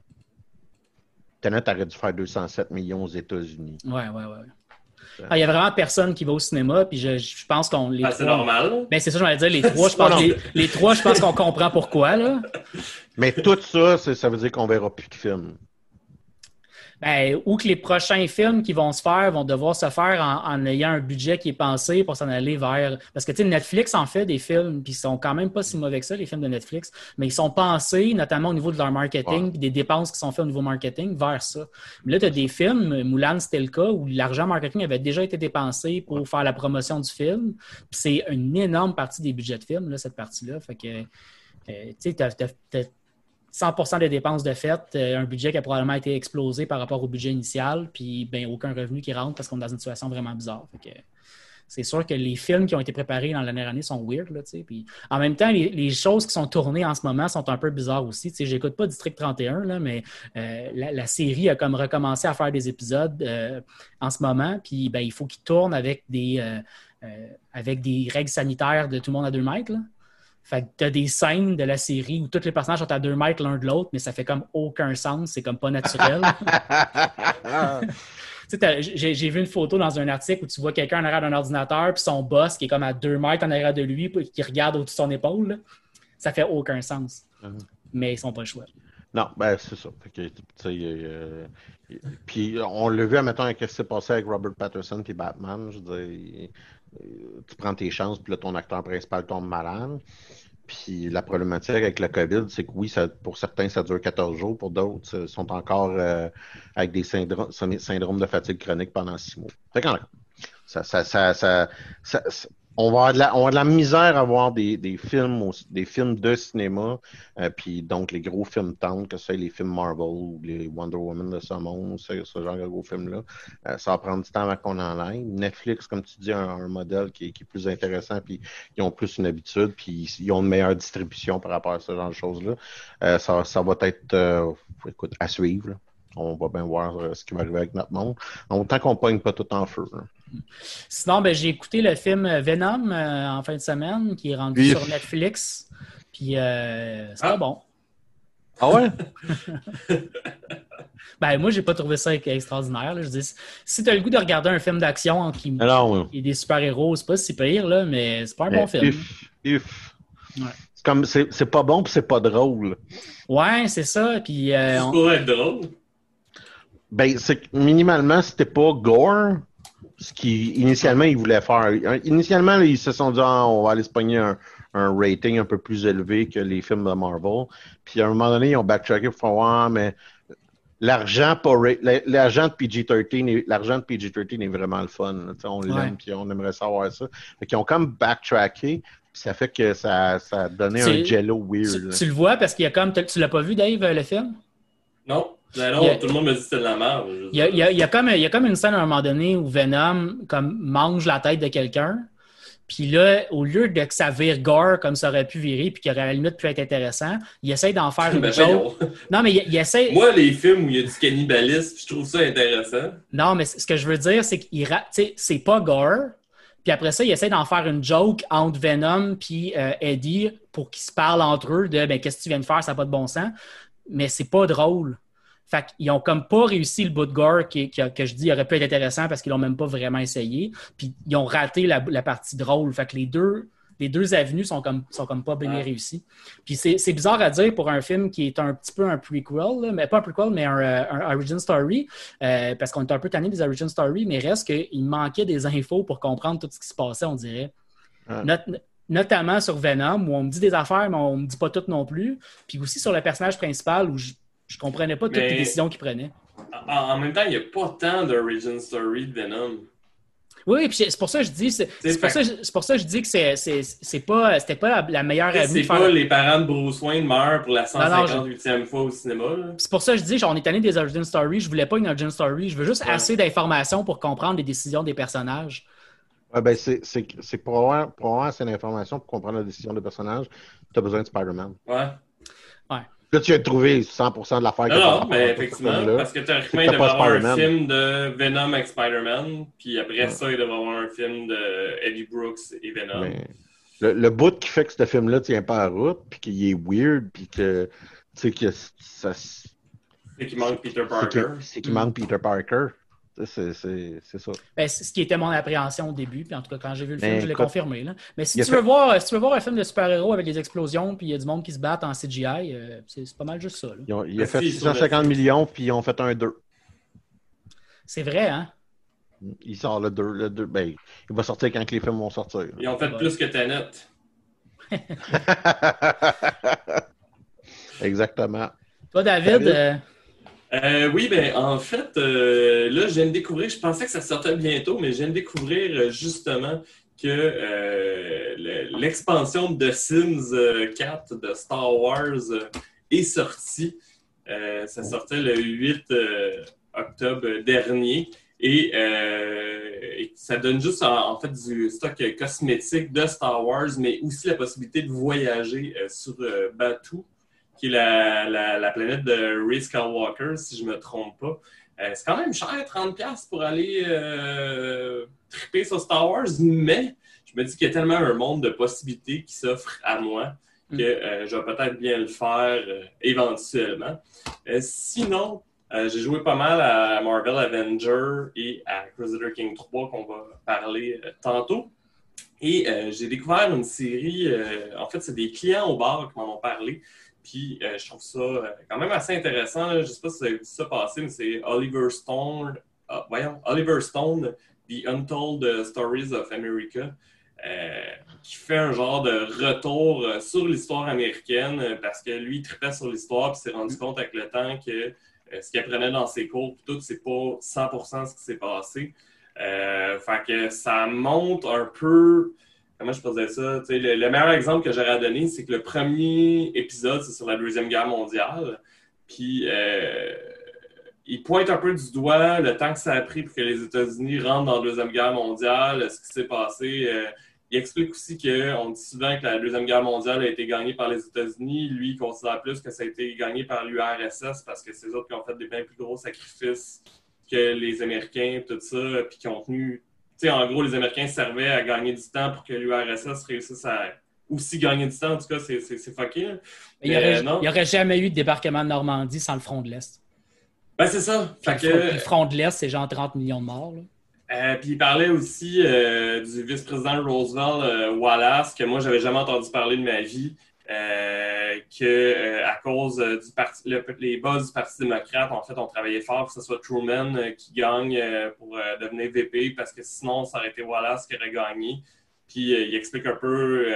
Tenet aurait dû faire 207 millions aux États-Unis. Ouais, ouais, ouais. Ah, Il y a vraiment personne qui va au cinéma, puis je, je pense qu'on les Ah, c'est normal. Ben, c'est ça, je vais dire, les trois, je pense, les, les trois, je pense qu'on comprend pourquoi, là. Mais tout ça, ça veut dire qu'on verra plus de films. Ben, ou que les prochains films qui vont se faire vont devoir se faire en, en ayant un budget qui est pensé pour s'en aller vers. Parce que Netflix en fait des films, puis ils sont quand même pas si mauvais que ça, les films de Netflix, mais ils sont pensés, notamment au niveau de leur marketing, Ouais. puis des dépenses qui sont faites au niveau marketing, vers ça. Mais là, tu as des films, Moulin, c'était le cas, où l'argent marketing avait déjà été dépensé pour faire la promotion du film. Puis c'est une énorme partie des budgets de film, là, cette partie-là. Fait que, euh, tu sais, 100% des dépenses de fait, euh, un budget qui a probablement été explosé par rapport au budget initial, puis ben, aucun revenu qui rentre parce qu'on est dans une situation vraiment bizarre. C'est sûr que les films qui ont été préparés dans la dernière année sont weird. Là, puis, en même temps, les, choses qui sont tournées en ce moment sont un peu bizarres aussi. J'écoute pas District 31, là, mais euh, la, série a comme recommencé à faire des épisodes euh, en ce moment. Puis ben, il faut qu'ils tournent avec des, avec des règles sanitaires de tout le monde à deux mètres. Là. Fait que t'as des scènes de la série où tous les personnages sont à deux mètres l'un de l'autre, mais ça fait comme aucun sens, c'est comme pas naturel. J'ai vu une photo dans un article où tu vois quelqu'un en arrière d'un ordinateur, puis son boss qui est comme à deux mètres en arrière de lui, puis qui regarde au-dessus de son épaule. là. Ça fait aucun sens. Mhm. Mais ils sont pas le choix. Non, ben c'est ça. Que, euh, puis on l'a vu, admettons, avec ce qui s'est passé avec Robert Patterson et Batman. Je veux dire, tu prends tes chances, puis là, ton acteur principal tombe malade. Puis la problématique avec la COVID, c'est que oui, pour certains, ça dure 14 jours. Pour d'autres, ça- sont encore euh, avec des syndromes, syndromes de fatigue chronique pendant six mois. Fait ça, ça, ça, ça- ça- on va avoir de la, on avoir de la misère à voir des, des films, des films de cinéma, euh, puis donc les gros films tendres, que ce soit les films Marvel ou les Wonder Woman de ce monde, ce, ce genre de gros films-là. Euh, ça va prendre du temps avant qu'on en aille. Netflix, comme tu dis, a un, un modèle qui est, qui est plus intéressant, puis ils ont plus une habitude, puis ils ont une meilleure distribution par rapport à ce genre de choses-là. Euh, ça, ça va être euh, écoute, à suivre. là. On va bien voir euh, ce qui va arriver avec notre monde. Autant qu'on pogne pas tout en feu. là. Sinon, ben, j'ai écouté le film Venom euh, en fin de semaine, qui est rendu Oui. sur Netflix. Puis euh, c'est Ah. pas bon. Ah ouais? Ben, moi, j'ai pas trouvé ça extraordinaire. là. Je dis, si tu as le goût de regarder un film d'action qui, Alors, qui est des super-héros, c'est pas si pire, là, mais c'est pas un bon film. If, if. Ouais. C'est comme c'est c'est pas bon puis c'est pas drôle. Ouais, c'est ça. Puis, euh, Ça on- pourrait être drôle. Ben c'est que minimalement c'était pas gore ce qui initialement ils voulaient faire. Initialement là, ils se sont dit ah, on va aller se pogner un, un rating un peu plus élevé que les films de Marvel. Puis à un moment donné ils ont backtracké pour faire ouais, mais l'argent l'argent de PG-13 est- l'argent de PG-13 est vraiment le fun. on l'aime puis on aimerait savoir ça. Fait qu'ils ont comme backtracké puis ça fait que ça, ça a donné un jello weird. tu, tu le vois parce qu'il y a comme. Tu l'as pas vu, Dave, euh, le film? Non? Ben non, a- tout le monde me dit que c'était de la merde. Il y a, dire. il y a- il y a comme, il y a comme une scène à un moment donné où Venom comme, mange la tête de quelqu'un. Puis là, au lieu de que ça vire gore comme ça aurait pu virer, puis qui aurait à la limite pu être intéressant, il essaye d'en faire une Ben, joke. voyons. Non, mais il, il essaie. Moi, les films où il y a du cannibalisme, je trouve ça intéressant. Non, mais ce que je veux dire, c'est qu'il ra- c'est pas gore. Puis après ça, il essaie d'en faire une joke entre Venom puis euh, Eddie pour qu'ils se parlent entre eux de ben qu'est-ce que tu viens de faire, ça n'a pas de bon sens. Mais c'est pas drôle. Fait qu'ils ont comme pas réussi le bout de gore qui, qui- que je dis aurait pu être intéressant parce qu'ils l'ont même pas vraiment essayé. Puis ils ont raté la, la partie drôle. Fait que les deux, les deux avenues sont comme, sont comme pas bien Ouais. réussies. Puis c'est bizarre à dire pour un film qui est un petit peu un prequel, là, mais pas un prequel, mais un, euh, un origin story, euh, parce qu'on est un peu tanné des origin story, mais reste qu'il manquait des infos pour comprendre tout ce qui se passait, on dirait. Ouais. Not- notamment sur Venom, où on me dit des affaires, mais on me dit pas toutes non plus. Puis aussi sur le personnage principal, où je, je comprenais pas toutes Mais- les décisions qu'il prenait. En, en même temps, il n'y a pas tant d'origin story de Venom. Oui, puis c'est pour ça que je dis, c'est pour, fait- ça que je- c'est pour ça que je dis que c'est- c'est c'est pas, c'était pas la, la meilleure avenue C'est faire. pas les parents de Bruce Wayne meurent pour la Non, non, je- 158e fois au cinéma. C'est pour ça que je dis, genre, on est tanné des origin story. Je voulais pas une origin story. Je veux juste Ouais. assez d'informations pour comprendre les décisions des personnages. Ouais, ben, c'est c'est- c'est pour avoir, pour avoir assez d'informations pour comprendre la décision des personnages, tu as besoin de Spider-Man. Ouais. Là, tu as trouvé 100% de l'affaire Non, non, mais effectivement, parce que théoriquement, il pas avoir un film de Venom avec Spider-Man, puis après ça, il devrait avoir un film de Eddie Brooks et Venom. Mais le, le bout qui fait que ce film-là tient pas à route, puis qu'il est weird, puis que, tu sais, que ça, c'est qu'il manque Peter Parker. c'est qu'il manque Peter Parker. C'est c'est- c'est ça. Ben, c'est ce qui était mon appréhension au début. Puis en tout cas, quand j'ai vu le Mais film, je l'ai confirmé. là. Mais si tu, fait- veux voir, si tu veux voir un film de super-héros avec des explosions, puis il y a du monde qui se bat en CGI, euh, c'est pas mal juste ça. là. Ils ont- il a Ah, fait si, sur 650 Netflix. millions, puis ils ont fait un 2. C'est vrai, hein? Il sort le 2. Le 2 ben, il va sortir quand que les films vont sortir. Ils ont fait Ouais. plus que Tenet. Exactement. Toi, David, David? euh, Euh, oui, ben en fait, euh, là, je viens de découvrir, je pensais que ça sortait bientôt, mais je viens de découvrir euh, justement que le- l'expansion de Sims euh, 4 de Star Wars est sortie. Ça sortait le 8 euh, octobre dernier. Et, ça donne juste en, fait du stock cosmétique de Star Wars, mais aussi la possibilité de voyager sur Batuu, qui est la, la- la planète de Ray Skywalker, si je me trompe pas. Euh, c'est quand même cher, 30$ pour aller euh, triper sur Star Wars, mais je me dis qu'il y a tellement un monde de possibilités qui s'offre à moi que Mm. euh, je vais peut-être bien le faire euh, éventuellement. Sinon, j'ai joué pas mal à Marvel Avenger et à Crusader King 3 qu'on va parler tantôt. Et j'ai découvert une série, en fait, c'est des clients au bar qui m'en ont parlé. Puis euh, je trouve ça euh, quand même assez intéressant. là. Je sais pas si vous avez vu ça passer, mais c'est Oliver Stone. ah, voyons, Oliver Stone, The Untold Stories of America. euh, qui fait un genre de retour euh, sur l'histoire américaine euh, parce que lui, il tripait sur l'histoire puis s'est rendu compte avec le temps que euh, ce qu'il apprenait dans ses cours, puis tout, c'est pas 100% ce qui s'est passé. Euh, fait que ça montre un peu comment je faisais ça? Tu sais, le, le meilleur exemple que j'aurais à donner, c'est que le premier épisode, c'est sur la Deuxième Guerre mondiale. Puis, euh, il pointe un peu du doigt le temps que ça a pris pour que les États-Unis rentrent dans la Deuxième Guerre mondiale, ce qui s'est passé. Euh, il explique aussi qu'on dit souvent que la Deuxième Guerre mondiale a été gagnée par les États-Unis. Lui, il considère plus que ça a été gagné par l'URSS parce que c'est eux autres qui ont fait des bien plus gros sacrifices que les Américains, tout ça, puis qui ont tenu sais, en gros, les Américains servaient à gagner du temps pour que l'URSS réussisse à aussi gagner du temps. En tout cas, c'est fucké. il n'y aurait, euh, aurait jamais eu de débarquement de Normandie sans le front de l'Est. Ben, c'est ça. Fait le front- puis que, le front de l'Est, c'est genre 30 millions de morts. là. euh, puis il parlait aussi euh, du vice-président Roosevelt euh, Wallace, que moi, j'avais jamais entendu parler de ma vie. Euh, que euh, à cause euh, du parti, le- les boss du Parti démocrate, en fait, on travaillait fort pour que ce soit Truman qui gagne pour devenir VP, parce que sinon, ça aurait été Wallace qui aurait gagné. Puis il explique un peu,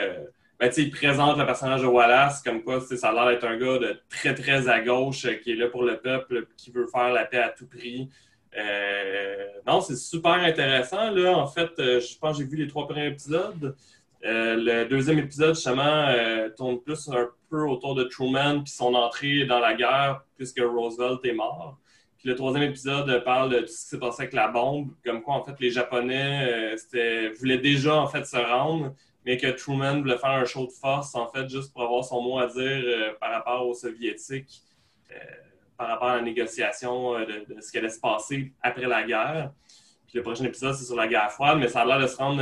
ben, il présente le personnage de Wallace comme quoi, ça a l'air d'être un gars de très, très à gauche qui est là pour le peuple, qui veut faire la paix à tout prix. Non, c'est super intéressant. Là, en fait, je pense que j'ai vu les trois premiers épisodes. Euh, le deuxième épisode, justement, euh, tourne plus un peu autour de Truman puis son entrée dans la guerre puisque Roosevelt est mort. Puis le troisième épisode parle de tout ce qui s'est passé avec la bombe, comme quoi, en fait, les Japonais euh, voulaient déjà, en fait, se rendre, mais que Truman voulait faire un show de force, en fait, juste pour avoir son mot à dire par rapport aux Soviétiques, par rapport à la négociation de, de ce qui allait se passer après la guerre. Puis le prochain épisode, c'est sur la guerre froide, mais ça a l'air de se rendre...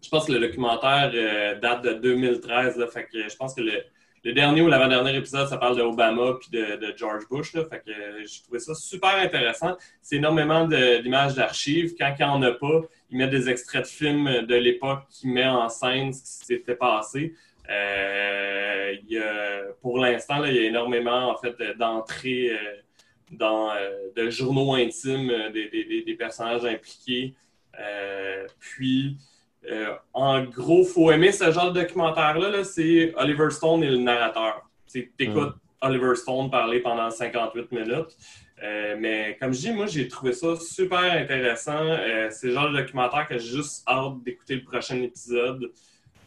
euh, je pense que le documentaire euh, date de 2013, là, fait que je pense que le, le dernier ou l'avant-dernier épisode, ça parle d'Obama puis de, de George Bush. Là, fait que euh, j'ai trouvé ça super intéressant. C'est énormément d'images d'archives. Quand il n'y en a pas, ils mettent des extraits de films de l'époque qui met en scène ce qui s'était passé. Euh, il y a, pour l'instant, il y a énormément en fait d'entrées euh, dans euh, de journaux intimes des, des, des personnages impliqués. puis, en gros, faut aimer ce genre de documentaire-là. c'est Oliver Stone et le narrateur. Tu écoutes mm. Oliver Stone parler pendant 58 minutes. mais comme je dis, moi, j'ai trouvé ça super intéressant. c'est le genre de documentaire que j'ai juste hâte d'écouter le prochain épisode.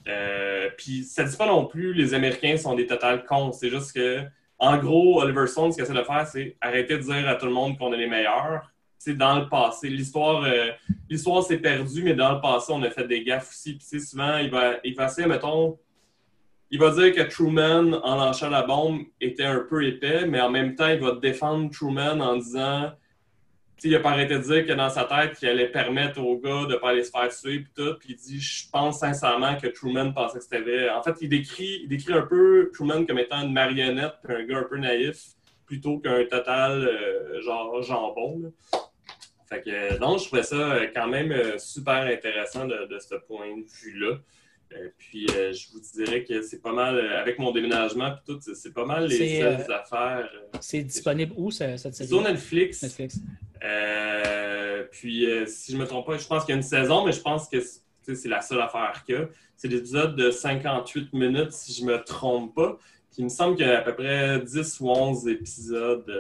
Euh, puis ça dit pas non plus les Américains sont des totales cons. C'est juste que, en gros, Oliver Stone, ce qu'il essaie de faire, c'est arrêter de dire à tout le monde qu'on est les meilleurs. C'est dans le passé. L'histoire, euh, l'histoire s'est perdue, mais dans le passé, on a fait des gaffes aussi. Puis souvent, il va effacer, mettons, il va dire que Truman, en lançant la bombe, était un peu épais, mais en même temps, il va défendre Truman en disant il a pas arrêté de dire que dans sa tête, il allait permettre aux gars de ne pas aller se faire tuer, puis tout. Puis il dit Je pense sincèrement que Truman pensait que c'était En fait, il décrit, il décrit un peu Truman comme étant une marionnette, puis un gars un peu naïf, plutôt qu'un total euh, genre jambon. Fait que, non, je trouvais ça euh, quand même euh, super intéressant de, de ce point de vue-là. Puis je vous dirais que c'est pas mal, avec mon déménagement et tout, c'est pas mal les seules affaires. c'est disponible où cette série? Sur Netflix. Netflix. Euh, puis, euh, si je ne me trompe pas, je pense qu'il y a une saison, mais je pense que c'est la seule affaire qu'il y a. C'est l'épisode de 58 minutes, si je ne me trompe pas. Puis, il me semble qu'il y a à peu près 10 ou 11 épisodes.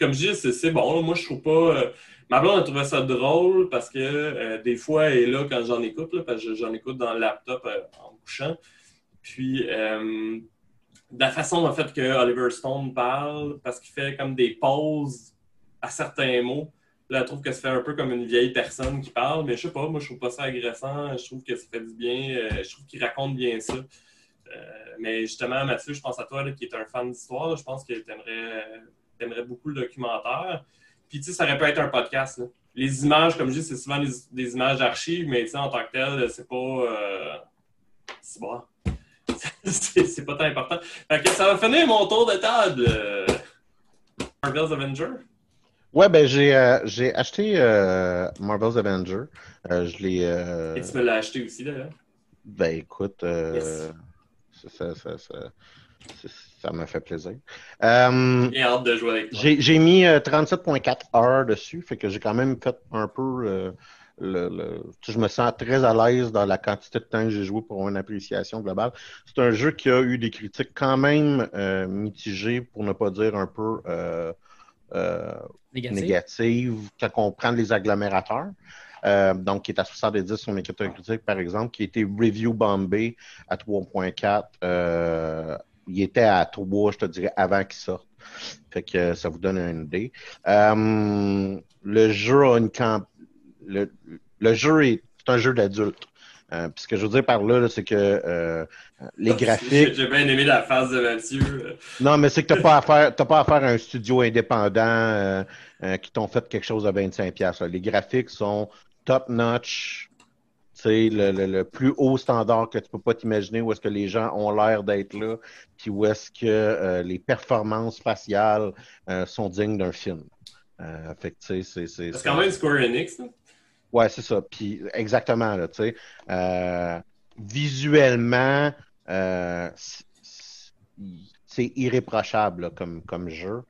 Euh, comme je dis, c'est bon. Moi, je trouve pas. ma blonde a trouvé ça drôle parce que des fois, elle est là quand j'en écoute, parce que j'en écoute dans le laptop en couchant. Puis, de la façon en fait que Oliver Stone parle, parce qu'il fait comme des pauses à certains mots. Là, je trouve que ça fait un peu comme une vieille personne qui parle, mais je sais pas, moi je trouve pas ça agressant, je trouve que ça fait du bien, euh, je trouve qu'il raconte bien ça. Euh, mais justement, Mathieu, je pense à toi qui est un fan d'histoire, je pense que tu beaucoup le documentaire. Puis tu sais, ça aurait pu être un podcast. Les images, comme je dis, c'est souvent des, images d'archives, mais en tant que tel, c'est pas. Euh, c'est bon. c'est pas tant important. ça va finir mon tour de table. Euh, Marvel's Avenger. Ouais, ben j'ai euh, acheté euh, Marvel's Avenger. je l'ai. Et tu me l'as acheté aussi, d'ailleurs? Ben écoute, ça, ça, ça, m'a fait plaisir. J'ai hâte de jouer avec toi. J'ai mis 37.4 heures dessus, fait que j'ai quand même fait un peu le, je me sens très à l'aise dans la quantité de temps que j'ai joué pour une appréciation globale. C'est un jeu qui a eu des critiques quand même euh, mitigées, pour ne pas dire un peu euh, euh, négatives, quand on prend les agglomérateurs. donc, qui est à 70 sur critique par exemple, qui était review bombé à 3.4. il était à 3, je te dirais, avant qu'il sorte. Fait que ça vous donne une idée. le jeu a une campagne le, jeu est, un jeu d'adulte. Euh, ce que je veux dire par là, c'est que euh, les graphiques. J'ai bien aimé la phase de Mathieu. non, mais c'est que tu n'as pas, affaire, pas affaire à un studio indépendant euh, qui t'ont fait quelque chose à 25$. Les graphiques sont top-notch. C'est le, le, plus haut standard que tu peux pas t'imaginer où est-ce que les gens ont l'air d'être là, puis où est-ce que les performances faciales sont dignes d'un film. fait que, c'est, c'est, quand même Square Enix. Ouais, c'est ça. Puis exactement, là, tu sais. Euh, visuellement, euh, c'est irréprochable comme, comme jeu.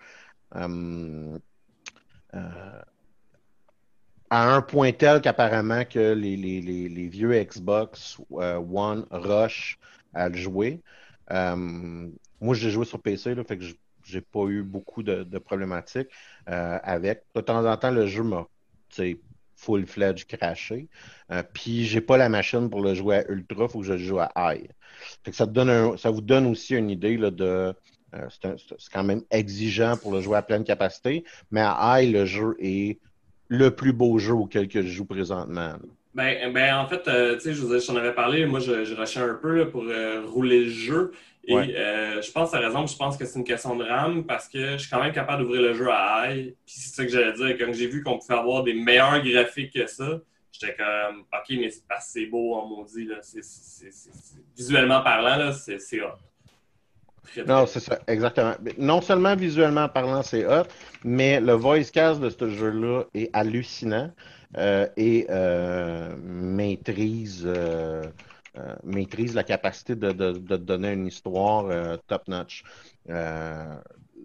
Euh, à un point tel qu'apparemment que les, vieux Xbox One rush à le jouer. moi, j'ai joué sur PC, là, fait que j'ai pas eu beaucoup de, problématiques avec. De temps en temps, le jeu m'a full-fledged craché. Euh, puis j'ai pas la machine pour le jouer à ultra, faut que je le joue à high. ça, donne ça vous donne aussi une idée de. Euh, c'est quand même exigeant pour le jouer à pleine capacité, mais à high, le jeu est le plus beau jeu auquel je joue présentement. Ben, ben, en fait, euh, tu sais, je t'en avais parlé, moi, je, je rushais un peu pour rouler le jeu. Et euh, je pense, à raison, je pense que c'est une question de RAM parce que je suis quand même capable d'ouvrir le jeu à high. Puis c'est ça que j'allais dire. Quand j'ai vu qu'on pouvait avoir des meilleurs graphiques que ça, j'étais comme, OK, mais c'est assez beau en maudit. Là. visuellement parlant, c'est hot. Non, c'est ça, exactement. Non seulement visuellement parlant, c'est hot, mais le voice cast de ce jeu-là est hallucinant. euh, et euh, maîtrise, euh, maîtrise la capacité de, de, de donner une histoire top-notch.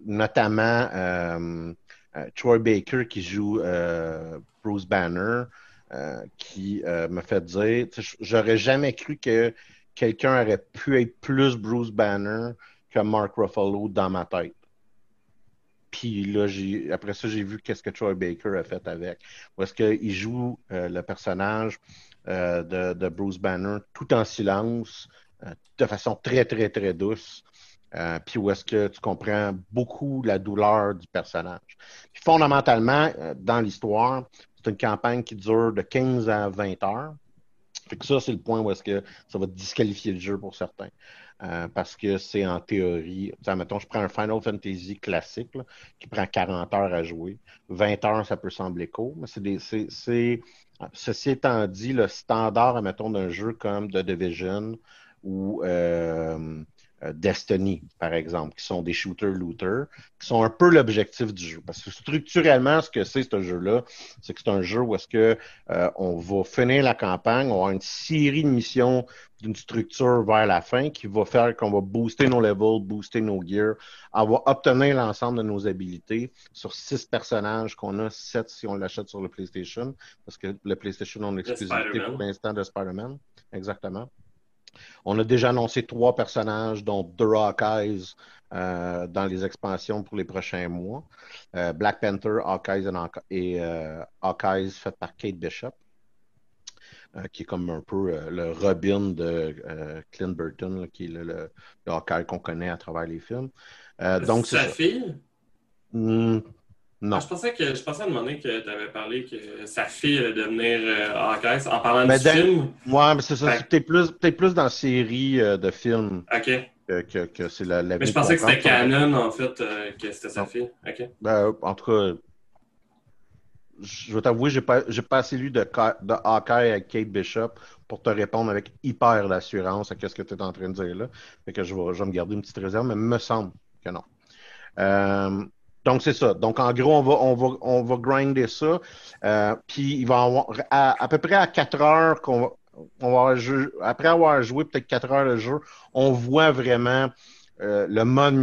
Notamment Troy Baker qui joue Bruce Banner, qui me fait dire, j'aurais jamais cru que quelqu'un aurait pu être plus Bruce Banner que Mark Ruffalo dans ma tête. Puis là, après ça, j'ai vu qu'est-ce que Troy Baker a fait avec. Où est-ce qu'il joue euh, le personnage euh, de, Bruce Banner tout en silence, euh, de façon très, très, très douce. Puis où est-ce que tu comprends beaucoup la douleur du personnage. Puis fondamentalement, dans l'histoire, c'est une campagne qui dure de 15 à 20 heures. Fait que ça, c'est le point où est-ce que ça va disqualifier le jeu pour certains. Euh, parce que c'est en théorie. Mettons, je prends un Final Fantasy classique là, qui prend 40 heures à jouer. 20 heures, ça peut sembler court, mais c'est des. c'est- Ceci étant dit, le standard, mettons, d'un jeu comme The Division ou euh, Destiny, par exemple, qui sont des shooters-looters, qui sont un peu l'objectif du jeu. Parce que structurellement, ce que c'est, ce jeu-là, c'est que c'est un jeu où est-ce que euh, on va finir la campagne, on va avoir une série de missions d'une structure vers la fin qui va faire qu'on va booster nos levels, booster nos gears, on va obtenir l'ensemble de nos habilités sur six personnages qu'on a, sept si on l'achète sur le PlayStation, parce que le PlayStation a une exclusivité Spider-Man. pour l'instant de Spider-Man. Exactement. On a déjà annoncé trois personnages, dont deux Hawkeyes euh, dans les expansions pour les prochains mois. Euh, Black Panther, Hawkeyes et euh, Hawkeyes fait par Kate Bishop, euh, qui est comme un peu le Robin de Clint Burton, là, qui est le, le, le Hawkeye qu'on connaît à travers les films. Donc, c'est sa fille? Hmm, non. Ah, je pensais que je pensais à un moment donné que tu avais parlé que sa fille allait devenir euh, Hawkeye en parlant Mais du dans- film. Ouais, mais c'est ça. Fait- peut-être plus, peut-être plus dans la série euh, de films OK. que, que, que c'est la, la Mais je pensais que c'était canon, en fait, euh, que c'était sa fille. OK. Ben, en tout cas, je vais t'avouer, j'ai pas, pas assez lu de, de Hawkeye avec Kate Bishop pour te répondre avec hyper d'assurance à ce que tu es en train de dire là. Fait que je vais, je vais me garder une petite réserve, mais il me semble que non. Euh, donc, c'est ça. Donc, en gros, on va, on va, on va grinder ça. Euh, puis, il va avoir à, à peu près à 4 heures qu'on va, on va avoir après avoir joué peut-être 4 heures de jeu, on voit vraiment euh, le mode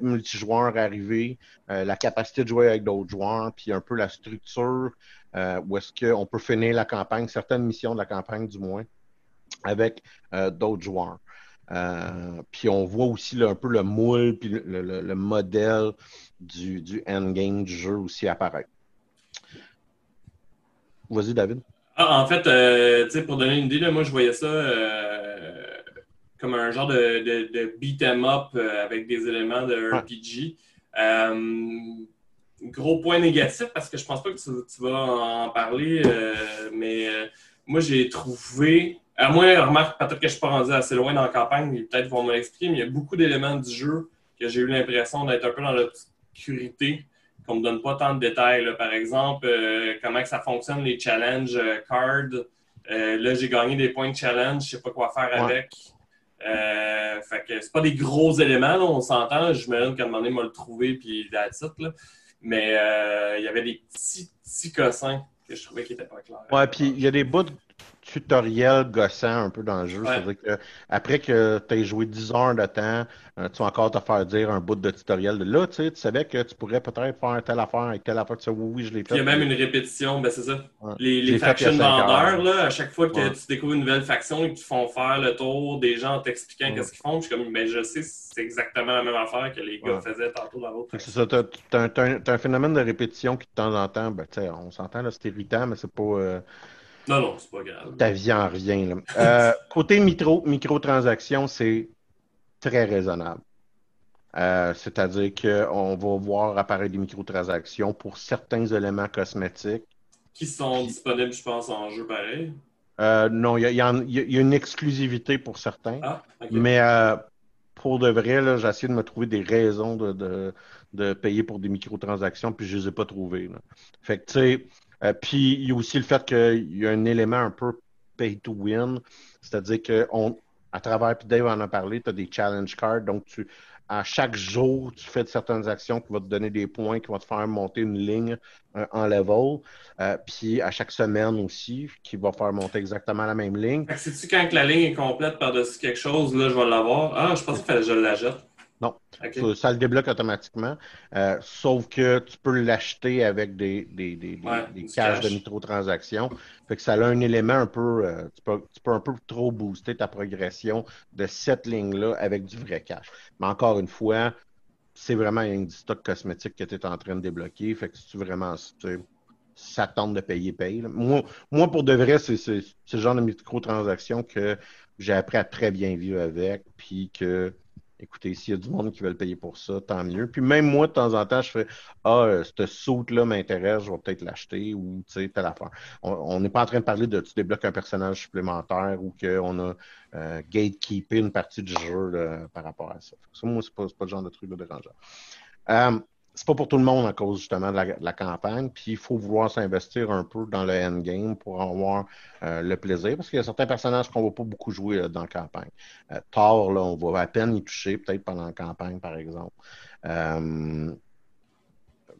multijoueur arriver, euh, la capacité de jouer avec d'autres joueurs, puis un peu la structure, euh, où est-ce qu'on peut finir la campagne, certaines missions de la campagne du moins, avec euh, d'autres joueurs. Euh, puis on voit aussi là, un peu le moule, puis le, le- le modèle du, du endgame du jeu aussi apparaître. Vas-y, David. Ah, en fait, euh, pour donner une idée, là, moi, je voyais ça euh, comme un genre de, de, de beat 'em up euh, avec des éléments de. RPG. Gros point négatif, parce que je pense pas que tu, tu vas en parler, mais moi, j'ai trouvé... À moins, remarque, peut-être que je suis pas rendu assez loin dans la campagne, peut-être vont me l'expliquer, mais il y a beaucoup d'éléments du jeu que j'ai eu l'impression d'être un peu dans l'obscurité qu'on me donne pas tant de détails. là. Par exemple, euh, comment que ça fonctionne, les challenges euh, cards. Euh, là, j'ai gagné des points de challenge, je sais pas quoi faire Ouais. avec. Fait que c'est pas des gros éléments, là, on s'entend. Je me qu'à un moment donné, m'a le trouvé, puis it, là. Mais il y avait des petits, petits cossins que je trouvais qui étaient pas clairs. Ouais, puis il y a des bouts de tutoriel gossant un peu dans le jeu. Ouais. C'est-à-dire que après que tu aies joué 10 heures de temps, euh, tu vas encore te faire dire un bout de tutoriel là, tu sais, tu savais que tu pourrais peut-être faire telle affaire avec telle affaire. Tu sais, oui, oui, je l'ai Puis il y fait. a même une répétition, ben c'est ça. Ouais. Les, les l'ai fait il y a faction cinq heures. vendeurs, là, à chaque fois que Ouais. tu découvres une nouvelle faction et qu'ils te font faire le tour des gens en t'expliquant qu'est-ce qu'ils font, je suis comme, ben je sais, c'est exactement la même affaire que les gars faisaient tantôt dans l'autre Fait C'est ça, t'as, t'as un- phénomène de répétition qui de temps en temps, ben, tu on s'entend, là, c'est irritant, mais c'est pas euh, Non, non, c'est pas grave. ta vie en là. Euh, côté micro, microtransactions, c'est très raisonnable. Euh, c'est-à-dire qu'on va voir apparaître des microtransactions pour certains éléments cosmétiques. Qui sont disponibles, je pense, en jeu pareil. Euh, non, il y a, y y une exclusivité pour certains. Ah. Mais euh, pour de vrai, j'ai essayé de me trouver des raisons de, de, de payer pour des microtransactions, puis je les ai pas trouvées. là. Fait que, tu sais, euh, puis il y a aussi le fait qu'il y a un élément un peu pay to win, c'est-à-dire qu'on à travers, puis Dave en a parlé, tu as des challenge cards. Donc, tu, à chaque jour, tu fais certaines actions qui vont te donner des points, qui vont te faire monter une ligne euh, en level. Euh, puis à chaque semaine aussi, qui va faire monter exactement la même ligne. C'est-tu quand la ligne est complète par-dessus quelque chose, là, je vais l'avoir? Ah, je pense que je la jette. Non. Ça, le débloque automatiquement. Euh, sauf que tu peux l'acheter avec des, des, des, des, cash de microtransactions. Fait que ça a un élément un peu. Euh, tu, peux, tu, peux, un peu trop booster ta progression de cette ligne-là avec du vrai cash. Mais encore une fois, c'est vraiment un stock cosmétique que tu es en train de débloquer. Fait que si tu vraiment. ça tente de payer, paye. Moi, moi, pour de vrai, c'est ce genre de microtransactions que j'ai appris à très bien vivre avec. Puis que écoutez, s'il y a du monde qui veut le payer pour ça, tant mieux. Puis même moi, de temps en temps, je fais Ah, euh, cette soute-là m'intéresse, je vais peut-être l'acheter ou tu sais, telle affaire. On n'est pas en train de parler de tu débloques un personnage supplémentaire ou qu'on a euh, gatekeepé une partie du jeu par rapport à ça. Ça, moi, c'est pas, pas le genre de truc de dérangeant. Euh, c'est pas pour tout le monde à cause justement de la, campagne. Puis il faut vouloir s'investir un peu dans le endgame pour avoir euh, le plaisir. Parce qu'il y a certains personnages qu'on va pas beaucoup jouer euh, dans la campagne. Euh, Thor, là, on va à peine y toucher, peut-être pendant la campagne, par exemple.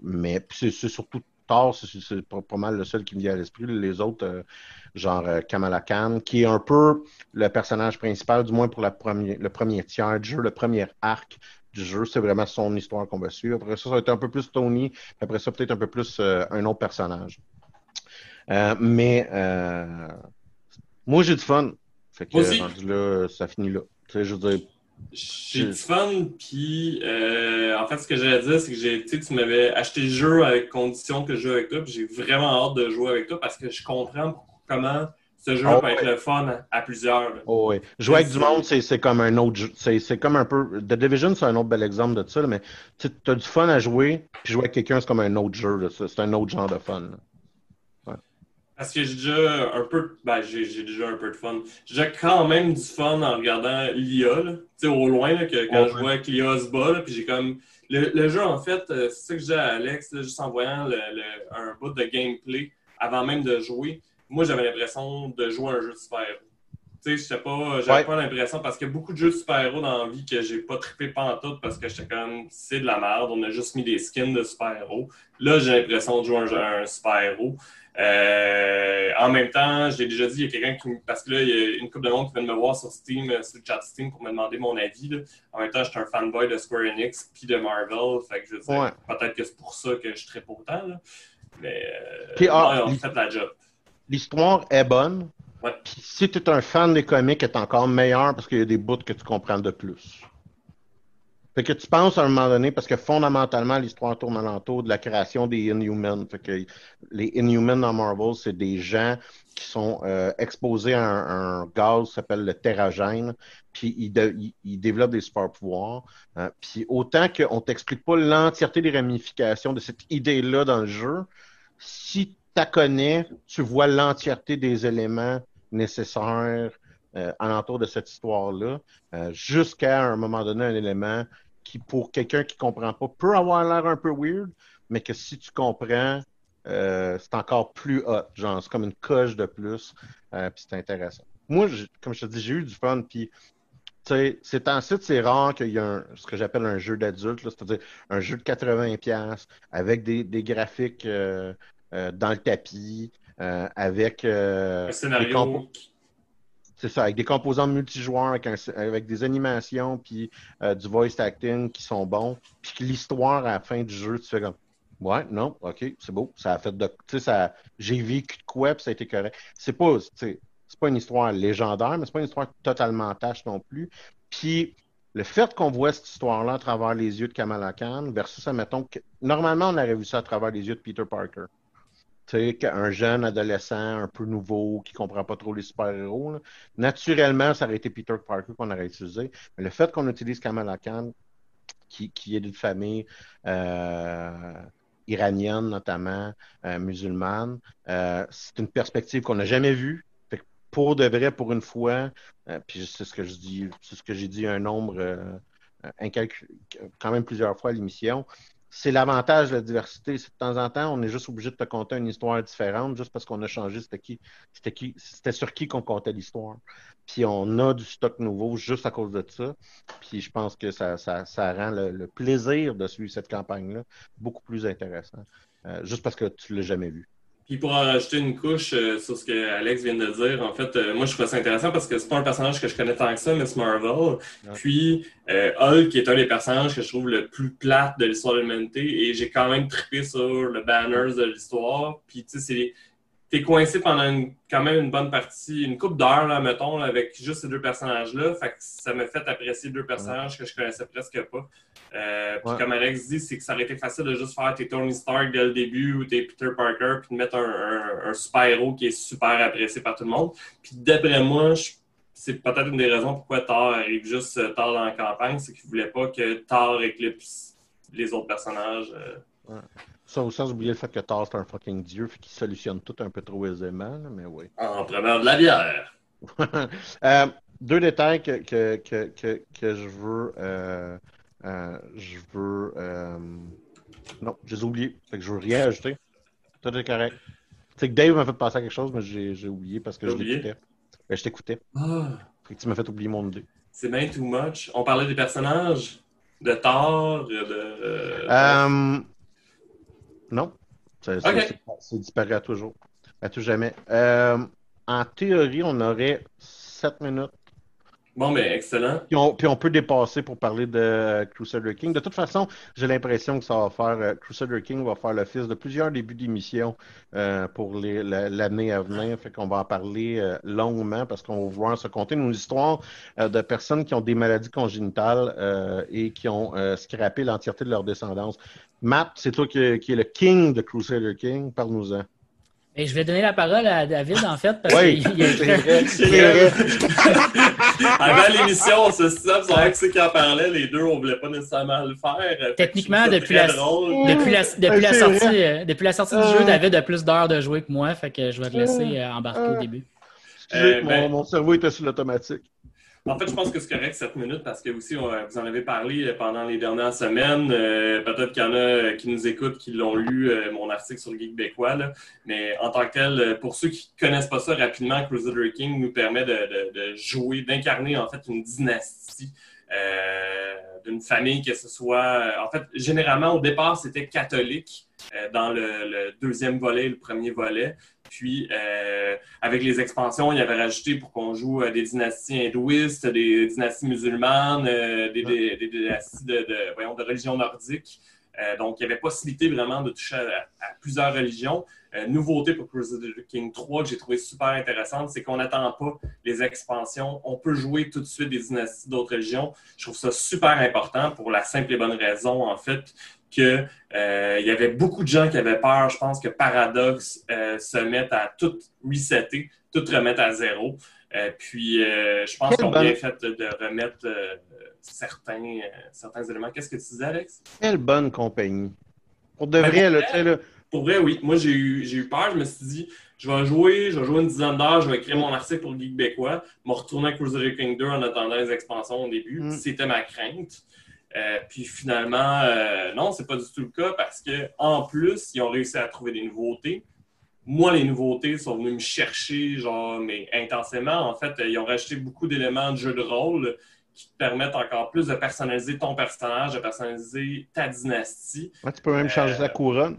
mais c'est surtout Thor, c'est pas, mal le seul qui me vient à l'esprit. Les autres, genre Kamala Khan, qui est un peu le personnage principal, du moins pour le premier tiers du jeu, le premier arc du jeu. C'est vraiment son histoire qu'on va suivre. Après ça, ça va être un peu plus Tony. Après ça, peut-être un peu plus euh, un autre personnage. Euh, mais euh, moi, j'ai du fun. Fait que rendu là, ça finit là. Tu sais, je veux dire. J'ai du fun, puis en fait, ce que j'allais dire, c'est que tu m'avais acheté le jeu avec condition que je joue avec toi, puis j'ai vraiment hâte de jouer avec toi parce que je comprends comment ce jeu oh, peut être le fun à plusieurs. Oh, oui. Jouer avec du monde, c'est comme un autre jeu. C'est comme un peu. The Division, c'est un autre bel exemple de ça, mais tu as du fun à jouer, puis jouer avec quelqu'un, c'est comme un autre jeu. C'est un autre genre de fun. Parce que j'ai déjà un peu. Ben, j'ai déjà un peu de fun. J'ai quand même du fun en regardant l'IA, tu sais, au loin, là, que, quand je vois que l'IA se bat, puis j'ai comme. Le, jeu, en fait, euh, c'est ça que j'ai à Alex, juste en voyant le, un bout de gameplay avant même de jouer moi, j'avais l'impression de jouer à un jeu de super-héros. Tu sais, je sais pas, j'avais pas l'impression parce qu'il y a beaucoup de jeux de super-héros dans la vie que j'ai pas trippé pantoute parce que j'étais comme, c'est de la merde, on a juste mis des skins de super-héros. Là, j'ai l'impression de jouer un, un super-héros. Euh, en même temps, j'ai déjà dit, il y a quelqu'un qui Parce que là, il y a une couple de monde qui vient de me voir sur Steam, euh, sur le chat Steam, pour me demander mon avis. En même temps, je suis un fanboy de Square Enix puis de Marvel. Fait que je veux dire, peut-être que c'est pour ça que je trippe autant. Là. Mais euh, ah, on fait la job l'histoire est bonne. si tu es un fan des comics, elle est encore meilleure parce qu'il y a des bouts que tu comprends de plus. Fait que tu penses à un moment donné, parce que fondamentalement, l'histoire tourne alentour de la création des Inhumans. Fait que les Inhumans dans Marvel, c'est des gens qui sont euh, exposés à un, gaz qui s'appelle le terragène, puis ils, développent des super pouvoirs. Hein. puis autant qu'on t'explique pas l'entièreté des ramifications de cette idée-là dans le jeu, si connais, tu vois l'entièreté des éléments nécessaires euh, alentour de cette histoire-là, euh, jusqu'à un moment donné, un élément qui, pour quelqu'un qui ne comprend pas, peut avoir l'air un peu weird, mais que si tu comprends, euh, c'est encore plus hot. Genre, c'est comme une coche de plus, euh, puis c'est intéressant. Moi, comme je te dis, j'ai eu du fun, puis c'est ensuite, c'est rare qu'il y ait ce que j'appelle un jeu d'adulte, c'est-à-dire un jeu de 80$ avec des, des graphiques dans le tapis, euh, avec euh, un scénario. C'est ça, avec des composants multijoueurs, avec, des animations, puis du voice acting qui sont bons. Puis l'histoire à la fin du jeu, tu fais comme Ouais, non, ok, c'est beau. Ça a fait de. Tu sais, ça. J'ai vécu de quoi, puis ça a été correct. C'est pas. C'est pas une histoire légendaire, mais c'est pas une histoire totalement tâche non plus. Puis le fait qu'on voit cette histoire-là à travers les yeux de Kamala Khan versus, admettons, que normalement, on aurait vu ça à travers les yeux de Peter Parker un jeune adolescent un peu nouveau qui comprend pas trop les super-héros, naturellement, ça aurait été Peter Parker qu'on aurait utilisé. Mais le fait qu'on utilise Kamala Khan, qui, est d'une famille euh, iranienne notamment, euh, musulmane, euh, c'est une perspective qu'on n'a jamais vue. pour de vrai, pour une fois, puis c'est ce que je dis, c'est ce que j'ai dit un nombre quand même plusieurs fois à l'émission, c'est l'avantage de la diversité. C'est de temps en temps, on est juste obligé de te conter une histoire différente juste parce qu'on a changé c'était qui, c'était qui, c'était sur qui qu'on comptait l'histoire. Puis on a du stock nouveau juste à cause de ça. Puis je pense que ça, ça, ça rend le, plaisir de suivre cette campagne-là beaucoup plus intéressant. Euh, juste parce que tu l'as jamais vu. Puis pour en rajouter une couche euh, sur ce que Alex vient de dire, en fait, euh, moi je trouve ça intéressant parce que c'est pas un personnage que je connais tant que ça, Miss Marvel. Puis euh, Hulk est un des personnages que je trouve le plus plate de l'histoire de l'humanité et j'ai quand même trippé sur le banners de l'histoire. Puis tu sais, c'est t'es coincé pendant une- quand même une bonne partie, une couple d'heures, là, mettons, là, avec juste ces deux personnages-là. Fait que ça m'a fait apprécier deux personnages que je connaissais presque pas. Euh, puis Ouais. comme Alex dit, c'est que ça aurait été facile de juste faire tes Tony Stark dès le début ou tes Peter Parker, puis de mettre un, un- un super-héros qui est super apprécié par tout le monde. Puis d'après moi, je- c'est peut-être une des raisons pourquoi Thor arrive juste euh, tard dans la campagne, c'est qu'il voulait pas que Thor éclipse les autres personnages. euh, Ça, au sens d'oublier le fait que Thor, c'est un fucking dieu, fait qu'il solutionne tout un peu trop aisément, là, mais oui. en prenant de la bière. Euh, deux détails que, que, que, que, que je veux. euh, euh, je veux. non, je les ai oubliés. Fait que je veux rien ajouter. Tout est correct. C'est que Dave m'a fait penser à quelque chose, mais j'ai oublié parce que je l'écoutais. Ben, je t'écoutais. Ah, Fait que tu m'as fait oublier mon idée. c'est bien too much. On parlait des personnages, de Thor, de. Non? C'est disparu à toujours. À tout jamais. Euh, en théorie, on aurait 7 minutes Bon, ben, excellent. Puis on, peut dépasser pour parler de euh, Crusader King. De toute façon, j'ai l'impression que ça va faire euh, Crusader King va faire l'office de plusieurs débuts d'émission euh, pour l'année à venir. Fait qu'on va en parler longuement parce qu'on va vouloir se conter nos histoires euh, de personnes qui ont des maladies congénitales et qui ont scrappé l'entièreté de leur descendance. Matt, c'est toi qui, qui est le king de Crusader King. Parle-nous-en. Et je vais donner la parole à David, en fait, parce Oui, qu'il c'est vrai. C'est C'est vrai. Avant l'émission, on se ça, c'est vrai que ceux qui en parlaient, les deux, on voulait pas nécessairement le faire. Techniquement, depuis la- drôle. Depuis la, depuis la c'est sortie, euh, depuis la sortie du Euh. jeu, David a plus d'heures de jouer que moi, fait que je vais te laisser euh, embarquer au Euh. début. Excusez, Euh, mon, ben- mon cerveau était sur l'automatique. En fait, je pense que c'est correct 7 minutes parce que aussi, on- vous en avez parlé pendant les dernières semaines. Euh, Peut-être qu'il y en a qui nous écoutent, qui l'ont lu, euh, mon article sur le Geek. Mais en tant que tel, euh, pour ceux qui ne connaissent pas ça rapidement, Crusader King nous permet de, jouer, d'incarner en fait une dynastie. euh, d'une famille que ce soit en fait généralement au départ c'était catholique euh, dans le, le deuxième volet le premier volet puis euh, avec les expansions, il y avait rajouté pour qu'on joue euh, des dynasties hindouistes, des dynasties musulmanes, euh, des, des- des dynasties de, de, voyons, de religion nordique. Donc, il y avait possibilité vraiment de toucher à, à plusieurs religions. Nouveauté pour Crusader King 3 que j'ai trouvé super intéressante, c'est qu'on n'attend pas les expansions. On peut jouer tout de suite des dynasties d'autres religions. Je trouve ça super important pour la simple et bonne raison, en fait, que euh, y avait beaucoup de gens qui avaient peur, je pense, que Paradox euh, se mette à tout resetter, tout remettre à zéro. Euh, puis, je pense qu'on a bien fait de, remettre certains, certains éléments. Qu'est-ce que tu disais, Alex? Quelle bonne compagnie. Pour de Ben, vrai, pour vrai? là, Pour vrai, oui. Moi, j'ai eu, j'ai eu peur. Je me suis dit, je vais jouer, je vais jouer une dizaine d'heures, je vais écrire mon article pour le Geek Québécois, me retourner à Crusader King 2 en attendant les expansions au début. Mm. C'était ma crainte. Euh, puis finalement, euh, non, c'est pas du tout le cas parce que en plus, ils ont réussi à trouver des nouveautés. Moi, les nouveautés sont venues me chercher, genre, mais intensément. En fait, ils ont rajouté beaucoup d'éléments de jeu de rôle qui te permettent encore plus de personnaliser ton personnage, de personnaliser ta dynastie. ouais, tu peux même changer Euh, la couronne.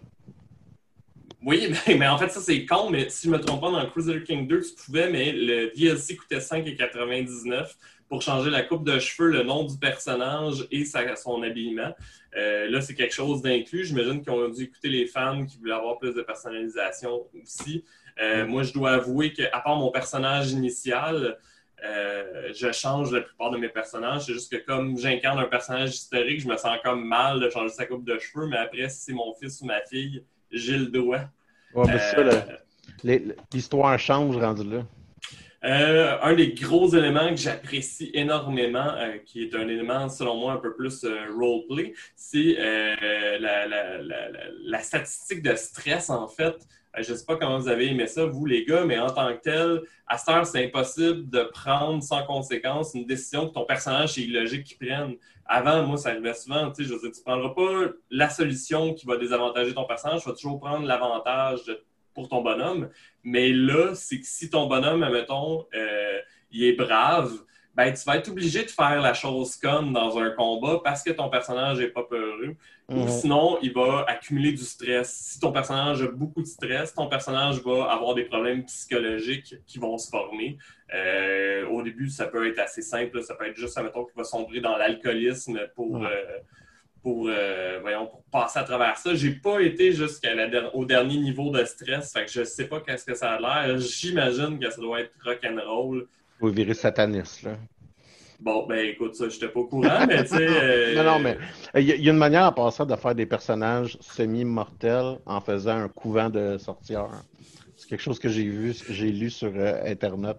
Oui, mais, mais en fait, ça, c'est con, mais si je me trompe pas, dans Crusader King 2, tu pouvais, mais le DLC coûtait 5,99 pour changer la coupe de cheveux, le nom du personnage et sa- son habillement. Euh, là, c'est quelque chose d'inclus. J'imagine qu'ils ont dû écouter les fans qui voulaient avoir plus de personnalisation aussi. Euh, Moi, je dois avouer qu'à part mon personnage initial, euh, je change la plupart de mes personnages. C'est juste que comme j'incarne un personnage historique, je me sens comme mal de changer sa coupe de cheveux, mais après, si c'est mon fils ou ma fille, j'ai le droit. Ouais, mais ça, Euh, L'histoire change rendu là. Euh, un des gros éléments que j'apprécie énormément, euh, qui est un élément selon moi un peu plus euh, roleplay, c'est la, la, statistique de stress en fait. je ne sais pas comment vous avez aimé ça, vous les gars, mais en tant que tel, à cette heure, c'est impossible de prendre sans conséquence une décision que ton personnage est illogique qu'il prenne. Avant, moi, ça arrivait souvent, tu sais, je veux dire, tu ne prendras pas la solution qui va désavantager ton personnage, tu vas toujours prendre l'avantage pour ton bonhomme. Mais là, c'est que si ton bonhomme, admettons, euh, il est brave, ben, tu vas être obligé de faire la chose conne dans un combat parce que ton personnage n'est pas peureux. Ou mhm. sinon, il va accumuler du stress. Si ton personnage a beaucoup de stress, ton personnage va avoir des problèmes psychologiques qui vont se former. Euh, au début, ça peut être assez simple. Ça peut être juste, admettons, qu'il va sombrer dans l'alcoolisme pour... Euh, pour, euh, voyons, pour passer à travers ça. J'ai pas été jusqu'au dernier niveau de stress, fait que je sais pas qu'est-ce que ça a l'air. J'imagine que ça doit être rock'n'roll. Vous virez sataniste, là. Bon, ben écoute, ça, j'étais pas au courant, mais tu sais. Euh, non, non, mais il y, a une manière à passer de faire des personnages semi-mortels en faisant un couvent de sorcières. Quelque chose que j'ai vu, j'ai lu sur euh, Internet.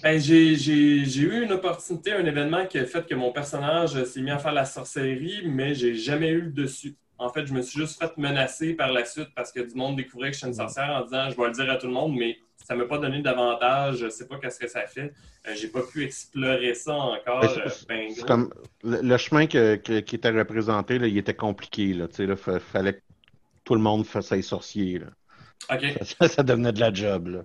Ben, j'ai eu une opportunité, un événement qui a fait que mon personnage s'est mis à faire la sorcellerie, mais j'ai jamais eu le dessus. En fait, je me suis juste fait menacer par la suite parce que du monde découvrait que je suis une sorcière en disant je vais le dire à tout le monde, mais ça ne m'a pas donné d'avantage. Je ne sais pas qu'est-ce que ça fait. Je euh, j'ai pas pu explorer ça encore. Euh, ben, comme le, chemin qui était représenté, il était compliqué. Il fallait que tout le monde fasse ses sorciers. Ça, devenait de la job.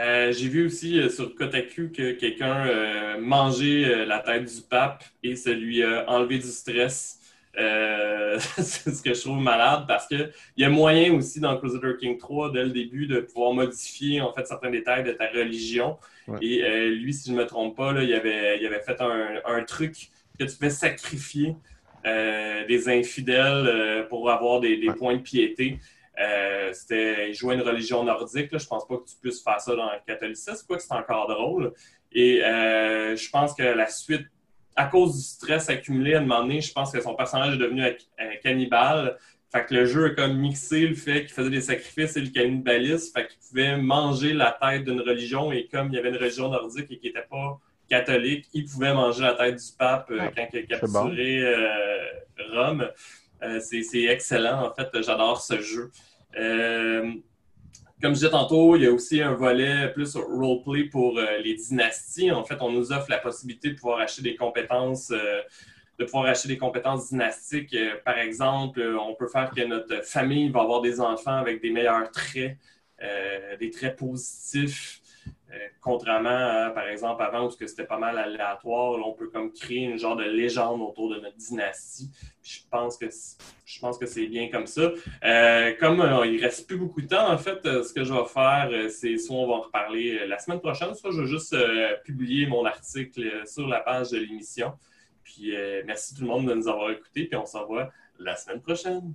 Euh, j'ai vu aussi euh, sur Kotaku que quelqu'un euh, mangeait la tête du pape et ça lui a enlevé du stress. c'est ce que je trouve malade parce qu'il y a moyen aussi dans Crusader King 3 dès le début de pouvoir modifier en fait certains détails de ta religion. Et lui, si je ne me trompe pas, là, il, avait, il avait fait un, truc que tu pouvais sacrifier des infidèles pour avoir des, points de piété. Euh, c'était jouer une religion nordique. Là. Je pense pas que tu puisses faire ça dans le catholicisme, quoi que c'est encore drôle. Et euh, je pense que la suite, à cause du stress accumulé à un moment donné, je pense que son personnage est devenu un cannibale. Fait que le jeu a comme mixé le fait qu'il faisait des sacrifices et le cannibalisme. Fait qu'il pouvait manger la tête d'une religion et comme il y avait une religion nordique et qui n'était pas catholique, il pouvait manger la tête du pape euh, quand il a capturé Rome. Euh, c'est excellent, en fait. J'adore ce jeu. Euh, comme je disais tantôt, il y a aussi un volet plus roleplay pour euh, les dynasties. En fait, on nous offre la possibilité de pouvoir acheter des compétences, de pouvoir acheter des compétences dynastiques. par exemple, on peut faire que notre famille va avoir des enfants avec des meilleurs traits, des traits positifs. Euh, contrairement à, par exemple, avant où c'était pas mal aléatoire, on peut comme créer une genre de légende autour de notre dynastie. je pense que je pense que c'est bien comme ça. Euh, comme euh, il reste plus beaucoup de temps, en fait, ce que je vais faire, c'est soit on va en reparler la semaine prochaine, soit je vais juste publier mon article sur la page de l'émission. Puis merci tout le monde de nous avoir écoutés, puis on se revoit la semaine prochaine.